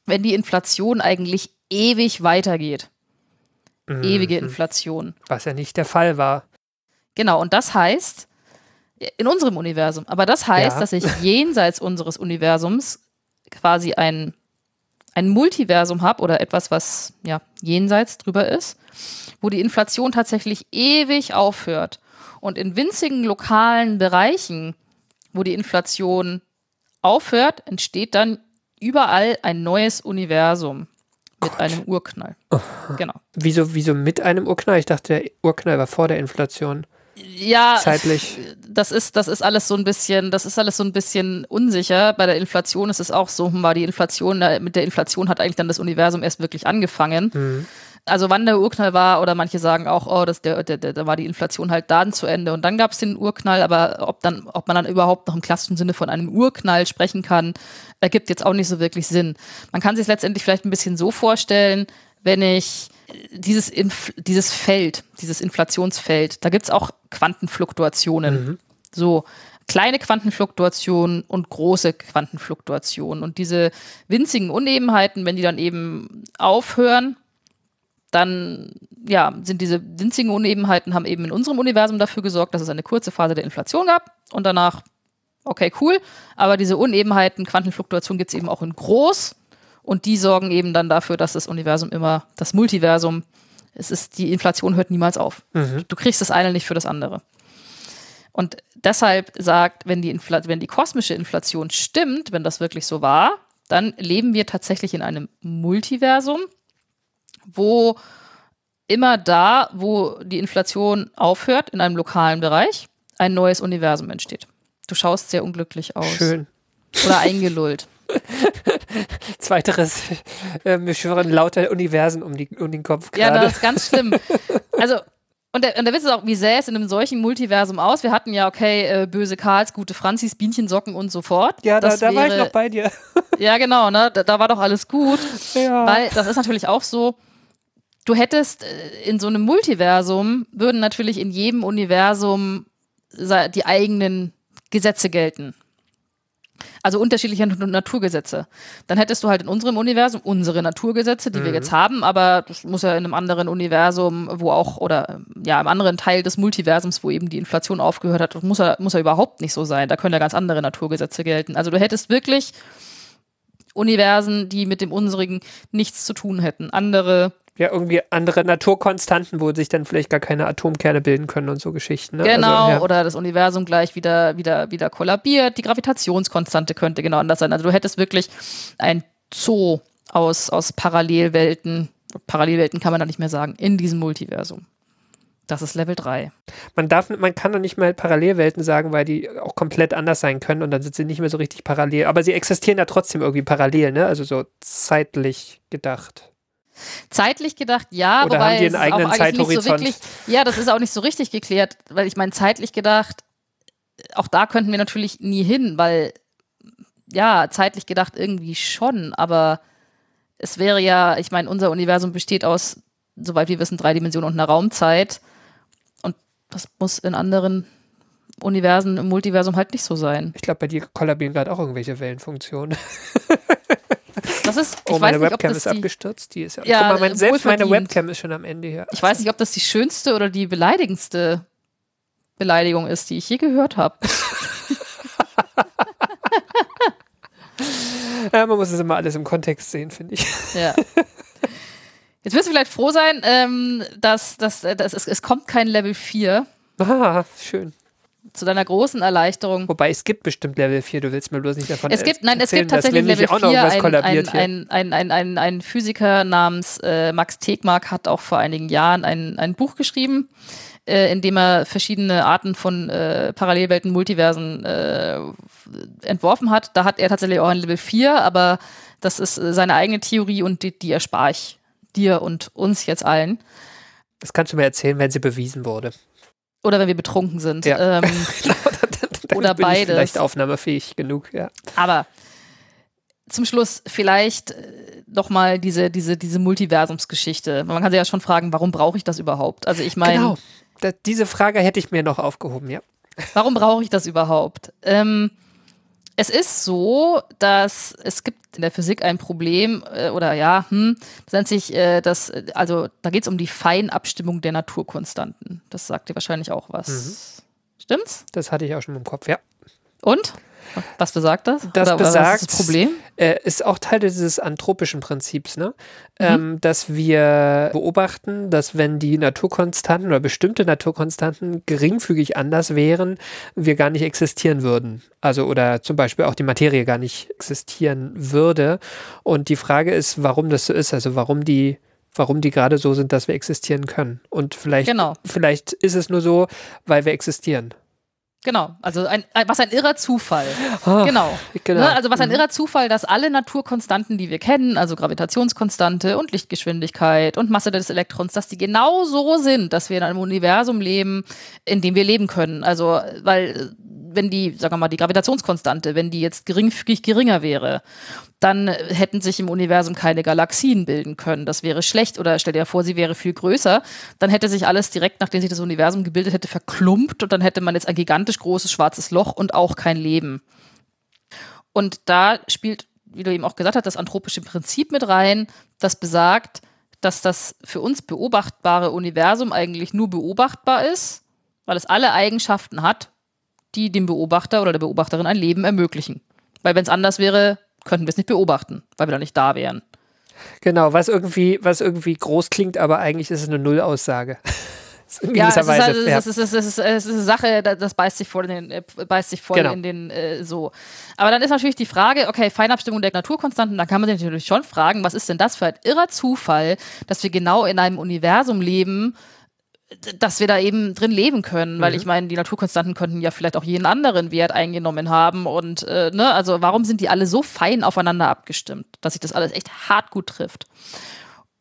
wenn die Inflation eigentlich ewig weitergeht. Mhm. Ewige Inflation.
Was ja nicht der Fall war.
Genau, und das heißt, in unserem Universum, aber das heißt, ja. dass ich jenseits unseres Universums quasi ein, ein Multiversum habe oder etwas, was ja jenseits drüber ist, wo die Inflation tatsächlich ewig aufhört. Und in winzigen lokalen Bereichen, wo die Inflation aufhört, entsteht dann überall ein neues Universum mit Gott. einem Urknall.
Aha. Genau. Wieso, wieso mit einem Urknall? Ich dachte, der Urknall war vor der Inflation.
Ja,
zeitlich.
Das ist, das ist alles so ein bisschen, das ist alles so ein bisschen unsicher. Bei der Inflation ist es auch so, hm, war die Inflation, mit der Inflation hat eigentlich dann das Universum erst wirklich angefangen. Mhm. Also wann der Urknall war, oder manche sagen auch, oh, das, der, der, der, da war die Inflation halt dann zu Ende und dann gab es den Urknall, aber ob dann, ob man dann überhaupt noch im klassischen Sinne von einem Urknall sprechen kann, ergibt jetzt auch nicht so wirklich Sinn. Man kann sich letztendlich vielleicht ein bisschen so vorstellen, wenn ich dieses, Inf dieses Feld, dieses Inflationsfeld, da gibt es auch Quantenfluktuationen. Mhm. So, kleine Quantenfluktuationen und große Quantenfluktuationen. Und diese winzigen Unebenheiten, wenn die dann eben aufhören, dann ja, sind diese winzigen Unebenheiten, haben eben in unserem Universum dafür gesorgt, dass es eine kurze Phase der Inflation gab und danach, okay, cool, aber diese Unebenheiten, Quantenfluktuation gibt es eben auch in groß und die sorgen eben dann dafür, dass das Universum immer, das Multiversum, es ist, die Inflation hört niemals auf. Mhm. Du kriegst das eine nicht für das andere. Und deshalb sagt, wenn die, Infl wenn die kosmische Inflation stimmt, wenn das wirklich so war, dann leben wir tatsächlich in einem Multiversum, wo immer da, wo die Inflation aufhört, in einem lokalen Bereich, ein neues Universum entsteht. Du schaust sehr unglücklich aus.
Schön.
Oder eingelullt.
Zweiteres, äh, mir schwören lauter Universen um, die, um den Kopf
gerade. Ja, das ist ganz schlimm. Also, und der, und der Witz ist auch, wie sähe es in einem solchen Multiversum aus? Wir hatten ja, okay, äh, böse Karls, gute Franzis, Bienchensocken und so fort.
Ja, da, da wäre, war ich noch bei dir.
ja, genau, ne? Da, da, war doch alles gut. Ja. Weil das ist natürlich auch so, du hättest äh, in so einem Multiversum, würden natürlich in jedem Universum die eigenen Gesetze gelten. Also unterschiedliche Naturgesetze. Dann hättest du halt in unserem Universum unsere Naturgesetze, die mhm. wir jetzt haben, aber das muss ja in einem anderen Universum, wo auch, oder ja, im anderen Teil des Multiversums, wo eben die Inflation aufgehört hat, muss ja, muss ja überhaupt nicht so sein. Da können ja ganz andere Naturgesetze gelten. Also du hättest wirklich Universen, die mit dem unsrigen nichts zu tun hätten. Andere
ja, irgendwie andere Naturkonstanten, wo sich dann vielleicht gar keine Atomkerne bilden können und so Geschichten. Ne?
Genau, also, ja. oder das Universum gleich wieder, wieder, wieder kollabiert. Die Gravitationskonstante könnte genau anders sein. Also du hättest wirklich ein Zoo aus, aus Parallelwelten, Parallelwelten kann man da nicht mehr sagen, in diesem Multiversum. Das ist Level 3.
Man darf, man kann doch nicht mal Parallelwelten sagen, weil die auch komplett anders sein können und dann sind sie nicht mehr so richtig parallel. Aber sie existieren ja trotzdem irgendwie parallel, ne? Also so zeitlich gedacht.
Zeitlich gedacht, ja,
Oder wobei haben die einen eigenen Zeithorizont?
So wirklich, ja, das ist auch nicht so richtig geklärt, weil ich meine, zeitlich gedacht, auch da könnten wir natürlich nie hin, weil ja, zeitlich gedacht irgendwie schon, aber es wäre ja, ich meine, unser Universum besteht aus, soweit wir wissen, drei Dimensionen und einer Raumzeit. Und das muss in anderen Universen im Multiversum halt nicht so sein.
Ich glaube, bei dir kollabieren gerade auch irgendwelche Wellenfunktionen.
Das ist,
ich oh, meine nicht, Webcam ist abgestürzt. Die ist ja, ja mal, mein, selbst meine Webcam ist schon am Ende hier.
Ich weiß nicht, ob das die schönste oder die beleidigendste Beleidigung ist, die ich je gehört habe.
ja, man muss es immer alles im Kontext sehen, finde ich.
Ja. Jetzt wirst du vielleicht froh sein, ähm, dass, dass, dass es, es kommt kein Level 4.
Ah, schön
zu deiner großen Erleichterung.
Wobei es gibt bestimmt Level 4, du willst mir bloß nicht davon
es gibt, Nein, es gibt tatsächlich Level 4. Ein, ein, ein, ein, ein, ein, Physiker namens äh, Max Tegmark hat auch vor einigen Jahren ein, ein Buch geschrieben, äh, in dem er verschiedene Arten von äh, Parallelwelten, Multiversen äh, entworfen hat. Da hat er tatsächlich auch ein Level 4, aber das ist äh, seine eigene Theorie und die, die erspare ich dir und uns jetzt allen.
Das kannst du mir erzählen, wenn sie bewiesen wurde.
Oder wenn wir betrunken sind.
Ja. Ähm,
oder bin beides. Ich
vielleicht aufnahmefähig genug, ja.
Aber zum Schluss vielleicht äh, noch mal diese, diese, diese Multiversumsgeschichte. Man kann sich ja schon fragen, warum brauche ich das überhaupt? Also ich meine. Genau.
Da, diese Frage hätte ich mir noch aufgehoben, ja.
Warum brauche ich das überhaupt? Ähm, es ist so, dass es gibt in der Physik ein Problem, äh, oder ja, hm, das nennt sich äh, das, also da geht es um die Feinabstimmung der Naturkonstanten. Das sagt dir wahrscheinlich auch was. Mhm. Stimmt's?
Das hatte ich auch schon im Kopf, ja.
Und? Was besagt das?
Das Oder, besagt, ist das Problem? Äh, ist auch Teil dieses anthropischen Prinzips, ne? Mhm. Ähm, dass wir beobachten, dass wenn die Naturkonstanten oder bestimmte Naturkonstanten geringfügig anders wären, wir gar nicht existieren würden. Also oder zum Beispiel auch die Materie gar nicht existieren würde. Und die Frage ist, warum das so ist, also warum die warum die gerade so sind, dass wir existieren können. Und vielleicht,
Genau.
vielleicht ist es nur so, weil wir existieren.
Genau, also ein, ein, was ein irrer Zufall.
Ah,
Genau.
genau.
Ne? Also was ein
Mhm.
irrer Zufall, dass alle Naturkonstanten, die wir kennen, also Gravitationskonstante und Lichtgeschwindigkeit und Masse des Elektrons, dass die genau so sind, dass wir in einem Universum leben, in dem wir leben können. Also, weil wenn die, sagen wir mal, die Gravitationskonstante, wenn die jetzt geringfügig geringer wäre, dann hätten sich im Universum keine Galaxien bilden können. Das wäre schlecht. Oder stell dir vor, sie wäre viel größer. Dann hätte sich alles direkt, nachdem sich das Universum gebildet hätte, verklumpt und dann hätte man jetzt ein gigantisch großes schwarzes Loch und auch kein Leben. Und da spielt, wie du eben auch gesagt hast, das anthropische Prinzip mit rein, das besagt, dass das für uns beobachtbare Universum eigentlich nur beobachtbar ist, weil es alle Eigenschaften hat, die dem Beobachter oder der Beobachterin ein Leben ermöglichen. Weil wenn es anders wäre, könnten wir es nicht beobachten, weil wir da nicht da wären.
Genau, was irgendwie, was irgendwie groß klingt, aber eigentlich ist es eine Nullaussage.
Ja, es ist, halt, es,
ja.
ist, es, ist, es, ist, es ist eine Sache, da- das beißt sich voll in den, äh, beißt sich voll
Genau.
in den äh, so. Aber dann ist natürlich die Frage, okay, Feinabstimmung der Naturkonstanten, da kann man sich natürlich schon fragen, was ist denn das für ein irrer Zufall, dass wir genau in einem Universum leben, dass wir da eben drin leben können, weil
Mhm.
ich meine, die Naturkonstanten könnten ja vielleicht auch jeden anderen Wert eingenommen haben und äh, ne, also warum sind die alle so fein aufeinander abgestimmt, dass sich das alles echt hart gut trifft?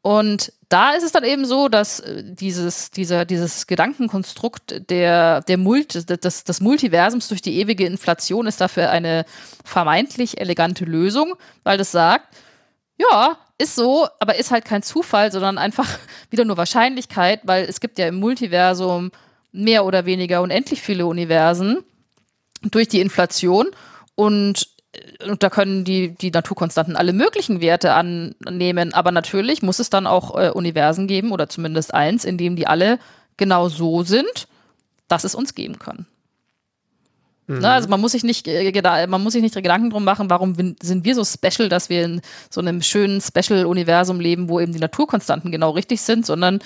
Und da ist es dann eben so, dass äh, dieses, dieser, dieses Gedankenkonstrukt der, der Mult, des, des Multiversums durch die ewige Inflation ist dafür eine vermeintlich elegante Lösung, weil das sagt, ja, ist so, aber ist halt kein Zufall, sondern einfach wieder nur Wahrscheinlichkeit, weil es gibt ja im Multiversum mehr oder weniger unendlich viele Universen durch die Inflation und, äh, und da können die, die Naturkonstanten alle möglichen Werte annehmen, aber natürlich muss es dann auch äh, Universen geben oder zumindest eins, in dem die alle genau so sind, dass es uns geben kann. Ne, also man muss sich nicht, äh, man muss sich nicht Gedanken drum machen, warum sind wir so special, dass wir in so einem schönen Special-Universum leben, wo eben die Naturkonstanten genau richtig sind, sondern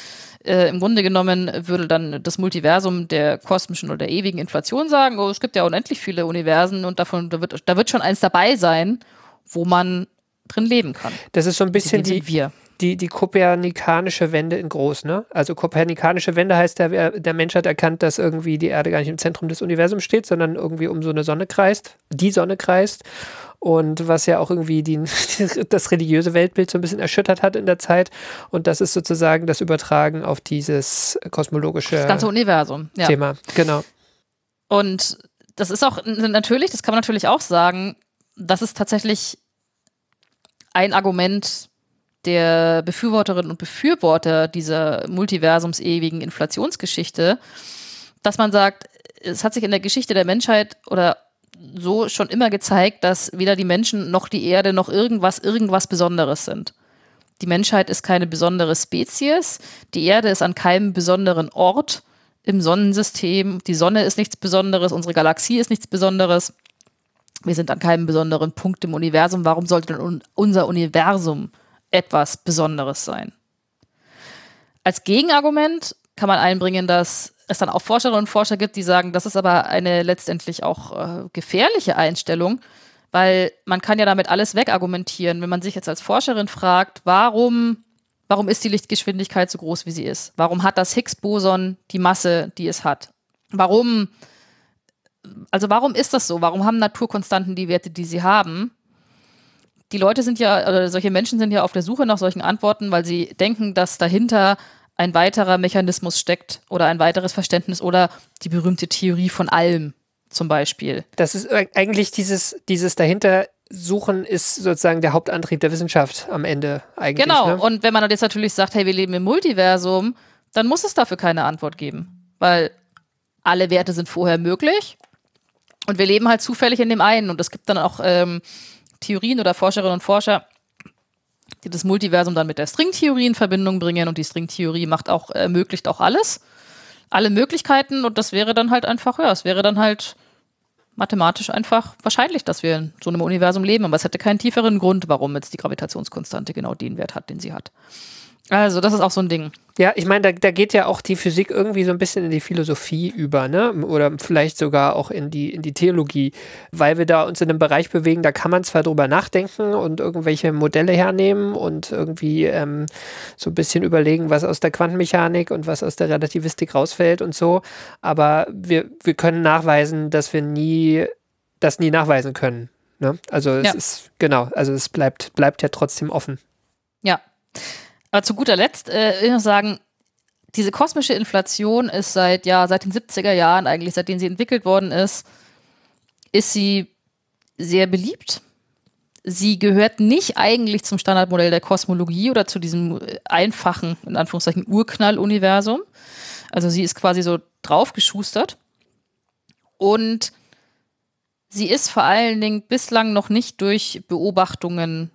äh, im Grunde genommen würde dann das Multiversum der kosmischen oder der ewigen Inflation sagen, oh, es gibt ja unendlich viele Universen und davon, da wird, da wird schon eins dabei sein, wo man drin leben kann.
Das ist so ein bisschen die,
sind wir.
Die, die kopernikanische Wende in groß, ne? Also kopernikanische Wende heißt, der, der Mensch hat erkannt, dass irgendwie die Erde gar nicht im Zentrum des Universums steht, sondern irgendwie um so eine Sonne kreist, die Sonne kreist. Und was ja auch irgendwie die, das religiöse Weltbild so ein bisschen erschüttert hat in der Zeit. Und das ist sozusagen das Übertragen auf dieses kosmologische
Das ganze Universum. Ja.
Thema. Genau.
Und das ist auch natürlich, das kann man natürlich auch sagen, das ist tatsächlich ein Argument der Befürworterinnen und Befürworter dieser multiversumsewigen Inflationsgeschichte, dass man sagt, es hat sich in der Geschichte der Menschheit oder so schon immer gezeigt, dass weder die Menschen noch die Erde noch irgendwas irgendwas Besonderes sind. Die Menschheit ist keine besondere Spezies, die Erde ist an keinem besonderen Ort im Sonnensystem, die Sonne ist nichts Besonderes, unsere Galaxie ist nichts Besonderes. Wir sind an keinem besonderen Punkt im Universum. Warum sollte denn un unser Universum etwas Besonderes sein? Als Gegenargument kann man einbringen, dass es dann auch Forscherinnen und Forscher gibt, die sagen, das ist aber eine letztendlich auch äh, gefährliche Einstellung, weil man kann ja damit alles wegargumentieren. Wenn man sich jetzt als Forscherin fragt, warum, warum ist die Lichtgeschwindigkeit so groß, wie sie ist? Warum hat das Higgs-Boson die Masse, die es hat? Warum, also warum ist das so? Warum haben Naturkonstanten die Werte, die sie haben? Die Leute sind ja, oder solche Menschen sind ja auf der Suche nach solchen Antworten, weil sie denken, dass dahinter ein weiterer Mechanismus steckt oder ein weiteres Verständnis oder die berühmte Theorie von allem zum Beispiel.
Das ist eig- eigentlich dieses, dieses dahinter Suchen ist sozusagen der Hauptantrieb der Wissenschaft am Ende eigentlich.
Genau.
Ne?
Und wenn man dann jetzt natürlich sagt, hey, wir leben im Multiversum, dann muss es dafür keine Antwort geben. Weil alle Werte sind vorher möglich und wir leben halt zufällig in dem einen. Und es gibt dann auch ähm, Theorien oder Forscherinnen und Forscher, die das Multiversum dann mit der Stringtheorie in Verbindung bringen und die Stringtheorie macht auch, ermöglicht auch alles. Alle Möglichkeiten und das wäre dann halt einfach, ja, es wäre dann halt mathematisch einfach wahrscheinlich, dass wir in so einem Universum leben, aber es hätte keinen tieferen Grund, warum jetzt die Gravitationskonstante genau den Wert hat, den sie hat. Also, das ist auch so ein Ding.
Ja, ich meine, da, da geht ja auch die Physik irgendwie so ein bisschen in die Philosophie über, ne? Oder vielleicht sogar auch in die, in die Theologie, weil wir da uns in einem Bereich bewegen, da kann man zwar drüber nachdenken und irgendwelche Modelle hernehmen und irgendwie ähm, so ein bisschen überlegen, was aus der Quantenmechanik und was aus der Relativistik rausfällt und so, aber wir, wir können nachweisen, dass wir nie, das nie nachweisen können. Ne? Also es
Ja.
ist, genau, also es bleibt, bleibt ja trotzdem offen.
Ja. Aber zu guter Letzt äh, will ich noch sagen, diese kosmische Inflation ist seit, ja, seit den 70er Jahren eigentlich, seitdem sie entwickelt worden ist, ist sie sehr beliebt. Sie gehört nicht eigentlich zum Standardmodell der Kosmologie oder zu diesem äh, einfachen, in Anführungszeichen, Urknall-Universum. Also sie ist quasi so draufgeschustert. Und sie ist vor allen Dingen bislang noch nicht durch Beobachtungen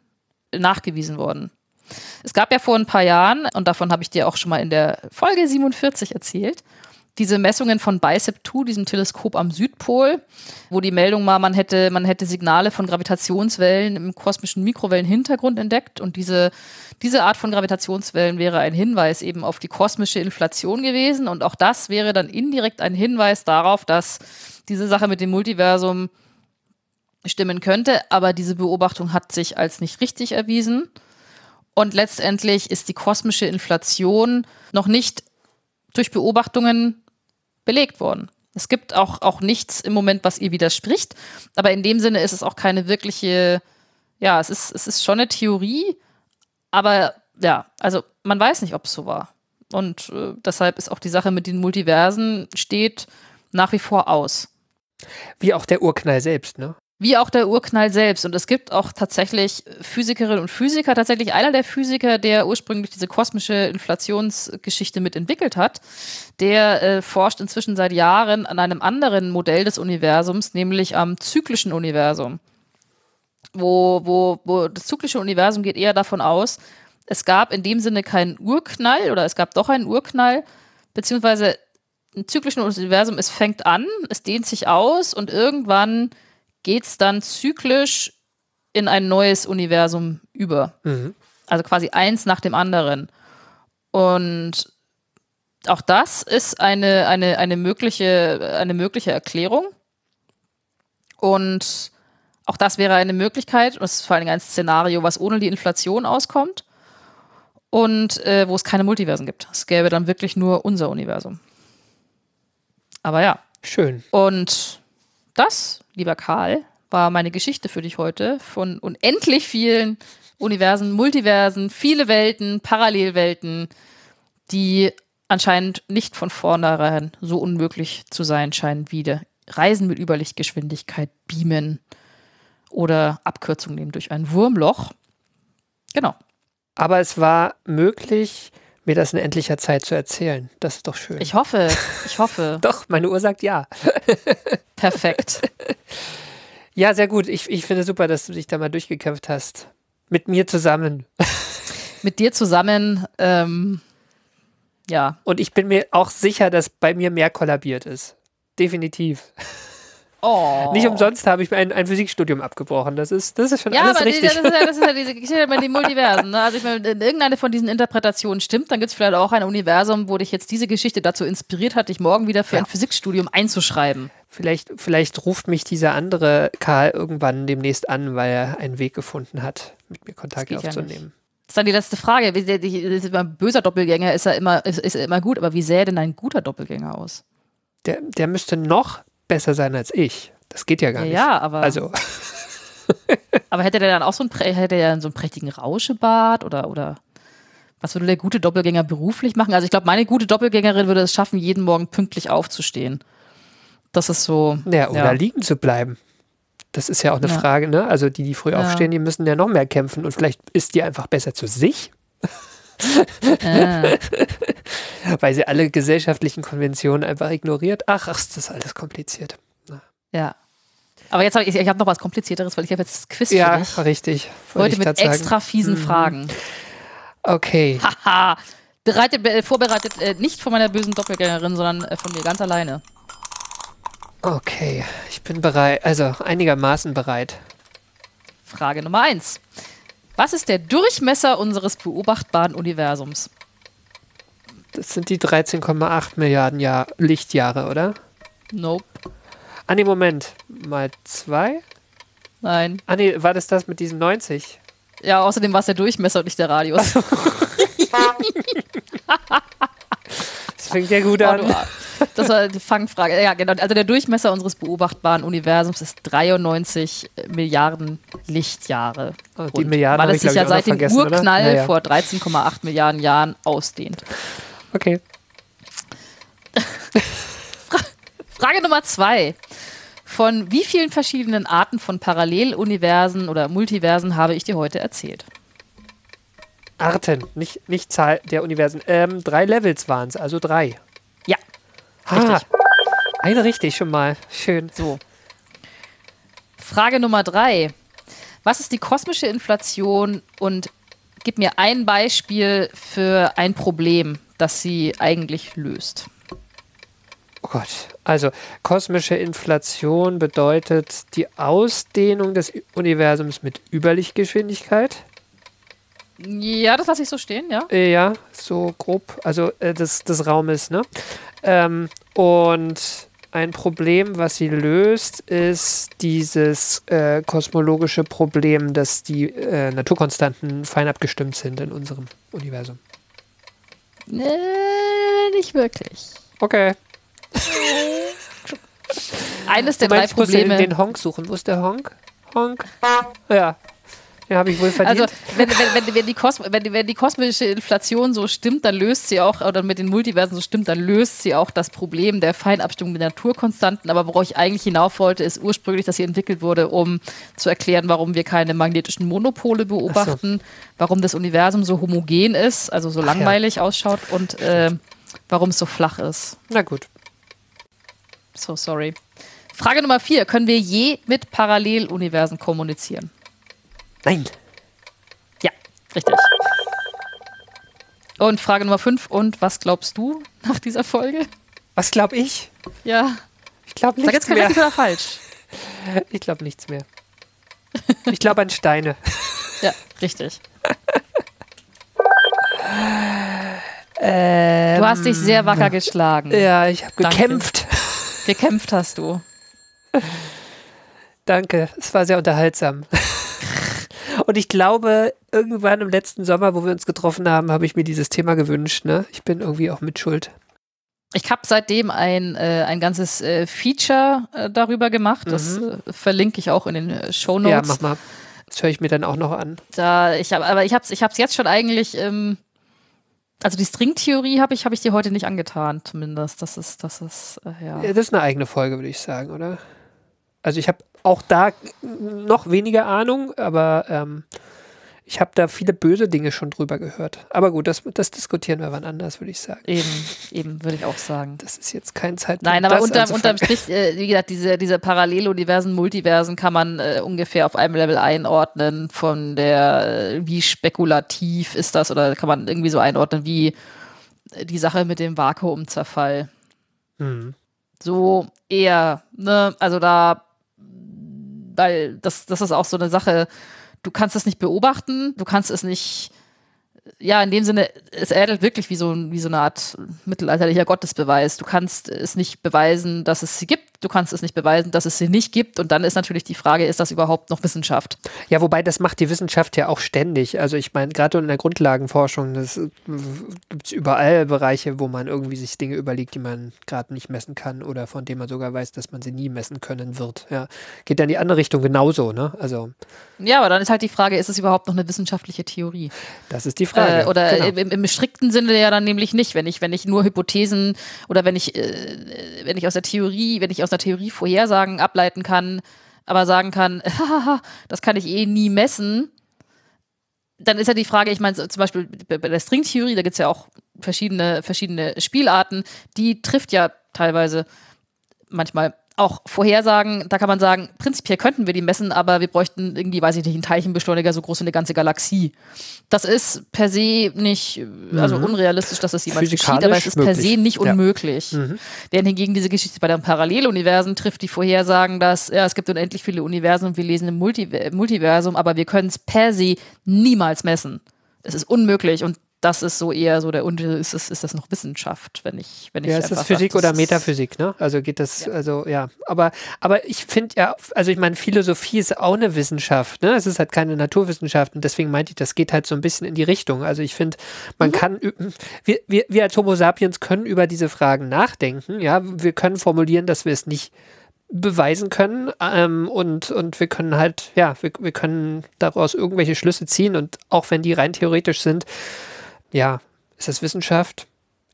nachgewiesen worden. Es gab ja vor ein paar Jahren, und davon habe ich dir auch schon mal in der Folge 47 erzählt, diese Messungen von BICEP 2, diesem Teleskop am Südpol, wo die Meldung war, man hätte, man hätte Signale von Gravitationswellen im kosmischen Mikrowellenhintergrund entdeckt. Und diese, diese Art von Gravitationswellen wäre ein Hinweis eben auf die kosmische Inflation gewesen. Und auch das wäre dann indirekt ein Hinweis darauf, dass diese Sache mit dem Multiversum stimmen könnte. Aber diese Beobachtung hat sich als nicht richtig erwiesen. Und letztendlich ist die kosmische Inflation noch nicht durch Beobachtungen belegt worden. Es gibt auch, auch nichts im Moment, was ihr widerspricht. Aber in dem Sinne ist es auch keine wirkliche, ja, es ist, es ist schon eine Theorie, aber ja, also man weiß nicht, ob es so war. Und äh, deshalb ist auch die Sache mit den Multiversen steht nach wie vor aus.
Wie auch der Urknall selbst, ne?
Wie auch der Urknall selbst. Und es gibt auch tatsächlich Physikerinnen und Physiker, tatsächlich einer der Physiker, der ursprünglich diese kosmische Inflationsgeschichte mitentwickelt hat, der äh, forscht inzwischen seit Jahren an einem anderen Modell des Universums, nämlich am zyklischen Universum. Wo, wo, wo das zyklische Universum geht eher davon aus, es gab in dem Sinne keinen Urknall oder es gab doch einen Urknall, beziehungsweise im zyklischen Universum, es fängt an, es dehnt sich aus und irgendwann geht es dann zyklisch in ein neues Universum über.
Mhm.
Also quasi eins nach dem anderen. Und auch das ist eine, eine, eine, mögliche, eine mögliche Erklärung. Und auch das wäre eine Möglichkeit. Und es ist vor allen Dingen ein Szenario, was ohne die Inflation auskommt. Und äh, wo es keine Multiversen gibt. Es gäbe dann wirklich nur unser Universum. Aber ja.
Schön.
Und das, lieber Karl, war meine Geschichte für dich heute von unendlich vielen Universen, Multiversen, viele Welten, Parallelwelten, die anscheinend nicht von vornherein so unmöglich zu sein scheinen wie der Reisen mit Überlichtgeschwindigkeit, Beamen oder Abkürzung nehmen durch ein Wurmloch. Genau.
Aber es war möglich, mir das in endlicher Zeit zu erzählen. Das ist doch schön.
Ich hoffe, ich hoffe.
doch, meine Uhr sagt ja.
Perfekt.
Ja, sehr gut. Ich, ich finde super, dass du dich da mal durchgekämpft hast. Mit mir zusammen.
Mit dir zusammen, ähm, ja.
Und ich bin mir auch sicher, dass bei mir mehr kollabiert ist. Definitiv.
Oh.
Nicht umsonst habe ich ein, ein Physikstudium abgebrochen. Das ist, das ist schon
Ja,
alles
aber die,
richtig.
das, ist ja, das ist ja diese Geschichte mit den Multiversen. Ne? Also ich meine, wenn irgendeine von diesen Interpretationen stimmt, dann gibt es vielleicht auch ein Universum, wo dich jetzt diese Geschichte dazu inspiriert hat, dich morgen wieder für
Ja.
ein Physikstudium einzuschreiben.
Vielleicht, vielleicht ruft mich dieser andere Karl irgendwann demnächst an, weil er einen Weg gefunden hat, mit mir Kontakt
geht ja
aufzunehmen.
Das ist dann die letzte Frage. Ein böser Doppelgänger ist ja immer, ist, ist immer gut, aber wie sähe denn ein guter Doppelgänger aus?
der, der müsste noch besser sein als ich. Das geht ja gar
Ja,
nicht.
ja, aber,
Also,
aber hätte der dann auch so einen, hätte der so einen prächtigen Rauschebart oder, oder was würde der gute Doppelgänger beruflich machen? Also ich glaube, meine gute Doppelgängerin würde es schaffen, jeden Morgen pünktlich aufzustehen. Das ist so.
ja, oder
ja.
liegen zu bleiben. Das ist ja auch eine
Ja.
Frage, ne? Also die, die früh
Ja.
aufstehen, die müssen ja noch mehr kämpfen und vielleicht ist die einfach besser zu sich,
Äh,
weil sie alle gesellschaftlichen Konventionen einfach ignoriert. Ach, ach ist das alles kompliziert.
ja. Aber jetzt habe ich, ich hab noch was Komplizierteres, weil ich habe jetzt das Quiz
Ja,
für dich.
richtig. wollte
Heute mit extra fiesen
Mhm.
Fragen.
Okay.
Haha. Bereitet, äh, vorbereitet äh, nicht von meiner bösen Doppelgängerin, sondern äh, von mir ganz alleine.
Okay, ich bin bereit, also einigermaßen bereit.
Frage Nummer eins. Was ist der Durchmesser unseres beobachtbaren Universums?
Das sind die 13,8 Milliarden Jahr Lichtjahre, oder?
Nope.
Ah, nee, Moment. Mal zwei?
Nein.
Ah, nee, war das das mit diesen 90?
Ja, außerdem war es der Durchmesser und nicht der Radius.
Das fängt ja gut
Oh,
an.
du- das war die Fangfrage. Ja, genau. Also der Durchmesser unseres beobachtbaren Universums ist 93 Milliarden Lichtjahre.
Oh, die Milliarden
weil es
ich,
sich ja seit dem? Urknall
Ja, ja.
vor 13,8 Milliarden Jahren ausdehnt.
Okay.
Frage Nummer zwei. Von wie vielen verschiedenen Arten von Paralleluniversen oder Multiversen habe ich dir heute erzählt?
Arten, nicht, nicht Zahl der Universen. Ähm, drei Levels waren es, also drei. Ah,
Richtig.
eine richtig schon mal. Schön.
so. Frage Nummer drei. Was ist die kosmische Inflation und gib mir ein Beispiel für ein Problem, das sie eigentlich löst?
Oh Gott. Also, kosmische Inflation bedeutet die Ausdehnung des Universums mit Überlichtgeschwindigkeit.
Ja, das lasse ich so stehen, ja.
Äh, Ja, so grob, also äh, des, des Raumes, ne? Ähm, und ein Problem, was sie löst, ist dieses äh, kosmologische Problem, dass die äh, Naturkonstanten fein abgestimmt sind in unserem Universum.
Äh, nicht wirklich.
Okay.
Eines der
Du
drei
meinst, ich muss
Probleme.
den Honk suchen. Wo ist der Honk? Honk. Ja. Den habe ich wohl verdient.
Also, wenn, wenn, wenn, wenn, die Kos wenn, wenn die kosmische Inflation so stimmt, dann löst sie auch, oder mit den Multiversen so stimmt, dann löst sie auch das Problem der Feinabstimmung der Naturkonstanten. Aber worauf ich eigentlich hinauf wollte, ist ursprünglich, dass sie entwickelt wurde, um zu erklären, warum wir keine magnetischen Monopole beobachten, warum das Universum so homogen ist, also so
Ach ja.
langweilig ausschaut und äh, warum es so flach ist.
Na gut.
So sorry. Frage Nummer vier. Können wir je mit Paralleluniversen kommunizieren?
Nein.
Ja, richtig. Und Frage Nummer 5. Und was glaubst du nach dieser Folge?
Was glaube ich?
Ja,
Ich glaube
sag
nichts
jetzt kein
mehr.
oder falsch.
Ich glaube nichts mehr. Ich glaube an Steine.
Ja, richtig.
Ähm,
Du hast dich sehr wacker geschlagen.
Ja, ich habe gekämpft.
Gekämpft hast du.
Danke, es war sehr unterhaltsam. Und ich glaube, irgendwann im letzten Sommer, wo wir uns getroffen haben, habe ich mir dieses Thema gewünscht. Ne? Ich bin irgendwie auch mit Schuld.
Ich habe seitdem ein, äh, ein ganzes äh, Feature äh, darüber gemacht. Das äh, verlinke ich auch in den äh, Show
Mhm. Ja,
Notes.
mach mal. Das höre ich mir dann auch noch an.
Da, ich hab, aber ich habe es ich hab's jetzt schon eigentlich. Ähm, also die Stringtheorie habe ich, hab ich dir heute nicht angetan, zumindest. Das ist, das ist, äh, ja.
Das ist eine eigene Folge, würde ich sagen, oder? Also ich habe auch da noch weniger Ahnung, aber ähm, ich habe da viele böse Dinge schon drüber gehört. Aber gut, das, das diskutieren wir wann anders, würde ich sagen.
Eben, eben, würde ich auch sagen.
Das ist jetzt kein Zeitpunkt.
Nein, aber unterm, unterm Strich, äh, wie gesagt, diese, diese Paralleluniversen, Multiversen kann man äh, ungefähr auf einem Level einordnen von der, äh, wie spekulativ ist das oder kann man irgendwie so einordnen wie äh, die Sache mit dem Vakuumzerfall.
Hm.
So eher, ne, also da, weil das, das ist auch so eine Sache, du kannst es nicht beobachten, du kannst es nicht, ja, in dem Sinne, es ähnelt wirklich wie so, wie so eine Art mittelalterlicher Gottesbeweis. Du kannst es nicht beweisen, dass es sie gibt, du kannst es nicht beweisen, dass es sie nicht gibt. Und dann ist natürlich die Frage, ist das überhaupt noch Wissenschaft?
Ja, wobei das macht die Wissenschaft ja auch ständig. Also ich meine, gerade in der Grundlagenforschung, das gibt es überall Bereiche, wo man irgendwie sich Dinge überlegt, die man gerade nicht messen kann oder von denen man sogar weiß, dass man sie nie messen können wird. Ja. Geht dann in die andere Richtung genauso, ne? Also
Ja, aber dann ist halt die Frage, ist es überhaupt noch eine wissenschaftliche Theorie?
das ist die Frage.
Äh, oder
genau.
im, im strikten Sinne ja dann nämlich nicht, wenn ich, wenn ich nur Hypothesen oder wenn ich, äh, wenn ich aus der Theorie, wenn ich aus der Theorie Vorhersagen ableiten kann, aber sagen kann, das kann ich eh nie messen, dann ist ja die Frage, ich meine, zum Beispiel bei bei der Stringtheorie, da gibt es ja auch verschiedene, verschiedene Spielarten, die trifft ja teilweise manchmal auch Vorhersagen, da kann man sagen, prinzipiell könnten wir die messen, aber wir bräuchten irgendwie, weiß ich nicht, einen Teilchenbeschleuniger so groß wie eine ganze Galaxie. Das ist per se nicht, also mhm. unrealistisch, dass das jemals geschieht, aber es ist möglich. per se nicht unmöglich. Ja. Mhm. Während hingegen diese Geschichte bei den Paralleluniversen trifft, die Vorhersagen, dass ja, es gibt unendlich viele Universen und wir lesen im Multi Multiversum, aber wir können es per se niemals messen. Es ist unmöglich und das ist so eher so der Unterschied, ist, ist, ist das noch Wissenschaft, wenn ich, wenn ich.
Ja, ist das Physik sag, oder Metaphysik, ne? Also geht das, ja. also ja. Aber, aber ich finde ja, also ich meine, Philosophie ist auch eine Wissenschaft, ne? Es ist halt keine Naturwissenschaft und deswegen meinte ich, das geht halt so ein bisschen in die Richtung. Also ich finde, man mhm. kann, wir, wir, wir als Homo sapiens können über diese Fragen nachdenken, ja. Wir können formulieren, dass wir es nicht beweisen können ähm, und, und wir können halt, ja, wir, wir können daraus irgendwelche Schlüsse ziehen und auch wenn die rein theoretisch sind, ja, ist das Wissenschaft?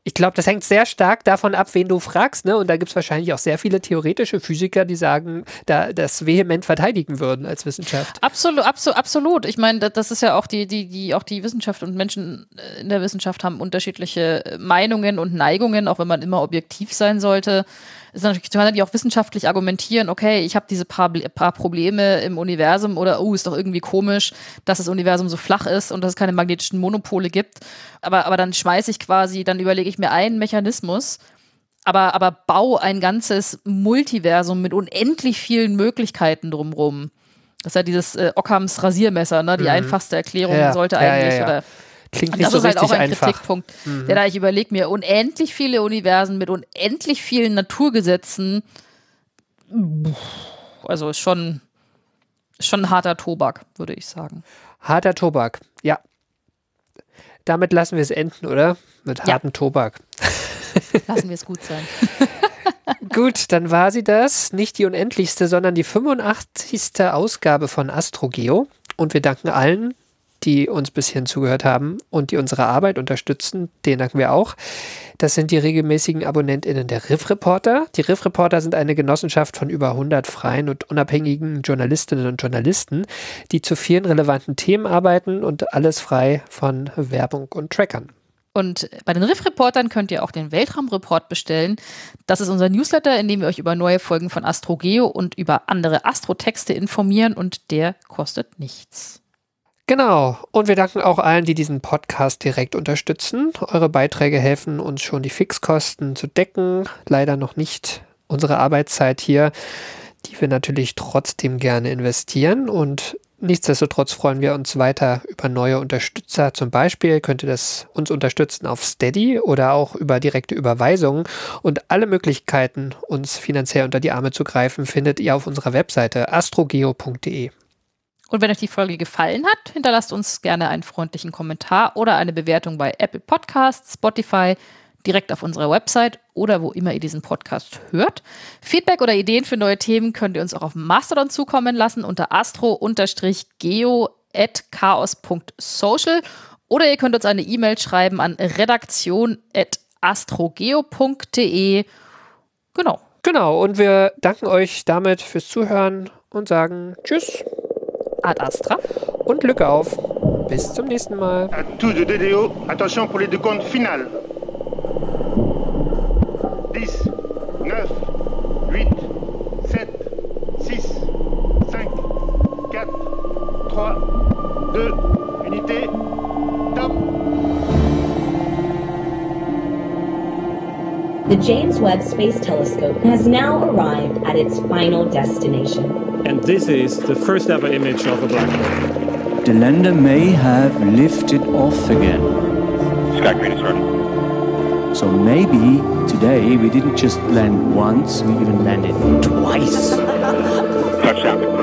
Ich glaube, das hängt sehr stark davon ab, wen du fragst, ne? Und da gibt es wahrscheinlich auch sehr viele theoretische Physiker, die sagen, da das vehement verteidigen würden als Wissenschaft.
Absolut, absolut, absolut. Ich meine, das ist ja auch die, die, die, auch die Wissenschaft und Menschen in der Wissenschaft haben unterschiedliche Meinungen und Neigungen, auch wenn man immer objektiv sein sollte ist natürlich, kann natürlich auch wissenschaftlich argumentieren, okay, ich habe diese paar, paar Probleme im Universum oder, oh, ist doch irgendwie komisch, dass das Universum so flach ist und dass es keine magnetischen Monopole gibt. Aber, aber dann schmeiße ich quasi, dann überlege ich mir einen Mechanismus, aber, aber bau ein ganzes Multiversum mit unendlich vielen Möglichkeiten drumrum. Das ist ja dieses äh, Ockhams Rasiermesser, ne? Die mhm. einfachste Erklärung ja, sollte eigentlich, ja, ja, oder
Klingt nicht das so ist halt auch ein einfach. Kritikpunkt.
Mhm. Der da ich überlege mir unendlich viele Universen mit unendlich vielen Naturgesetzen. Also ist schon, schon ein harter Tobak, würde ich sagen.
Harter Tobak, ja. Damit lassen wir es enden, oder? Mit ja. hartem Tobak.
Lassen wir es gut sein.
gut, dann war sie das. Nicht die unendlichste, sondern die 85. Ausgabe von AstroGeo. Und wir danken allen, die uns bis hierhin zugehört haben und die unsere Arbeit unterstützen. Den danken wir auch. Das sind die regelmäßigen AbonnentInnen der Riff Reporter. Die Riff Reporter sind eine Genossenschaft von über 100 freien und unabhängigen Journalistinnen und Journalisten, die zu vielen relevanten Themen arbeiten und alles frei von Werbung und Trackern.
Und bei den Riff-Reportern könnt ihr auch den Weltraumreport bestellen. Das ist unser Newsletter, in dem wir euch über neue Folgen von AstroGeo und über andere Astrotexte informieren und der kostet nichts.
Genau. Und wir danken auch allen, die diesen Podcast direkt unterstützen. Eure Beiträge helfen uns schon, die Fixkosten zu decken. Leider noch nicht unsere Arbeitszeit hier, die wir natürlich trotzdem gerne investieren. Und nichtsdestotrotz freuen wir uns weiter über neue Unterstützer. Zum Beispiel könnt ihr das uns unterstützen auf Steady oder auch über direkte Überweisungen. Und alle Möglichkeiten, uns finanziell unter die Arme zu greifen, findet ihr auf unserer Webseite astrogeo.de.
Und wenn euch die Folge gefallen hat, hinterlasst uns gerne einen freundlichen Kommentar oder eine Bewertung bei Apple Podcasts, Spotify, direkt auf unserer Website oder wo immer ihr diesen Podcast hört. Feedback oder Ideen für neue Themen könnt ihr uns auch auf Mastodon zukommen lassen unter astro-geo.chaos.social oder ihr könnt uns eine E-Mail schreiben an redaktion.astrogeo.de. Genau.
Genau, und wir danken euch damit fürs Zuhören und sagen Tschüss.
Ad Astra.
Und Glück auf. Bis zum nächsten Mal.
À tous de DDO, attention pour les décomptes final. 10, 9, 8, 7, 6, 5, 4, 3, 2, unité, top.
The James Webb Space Telescope has now arrived at its final destination.
And this is the first ever image of a black hole.
The lander may have lifted off again.
Sky Green is running.
So maybe today we didn't just land once, we even landed twice.
Touchdown.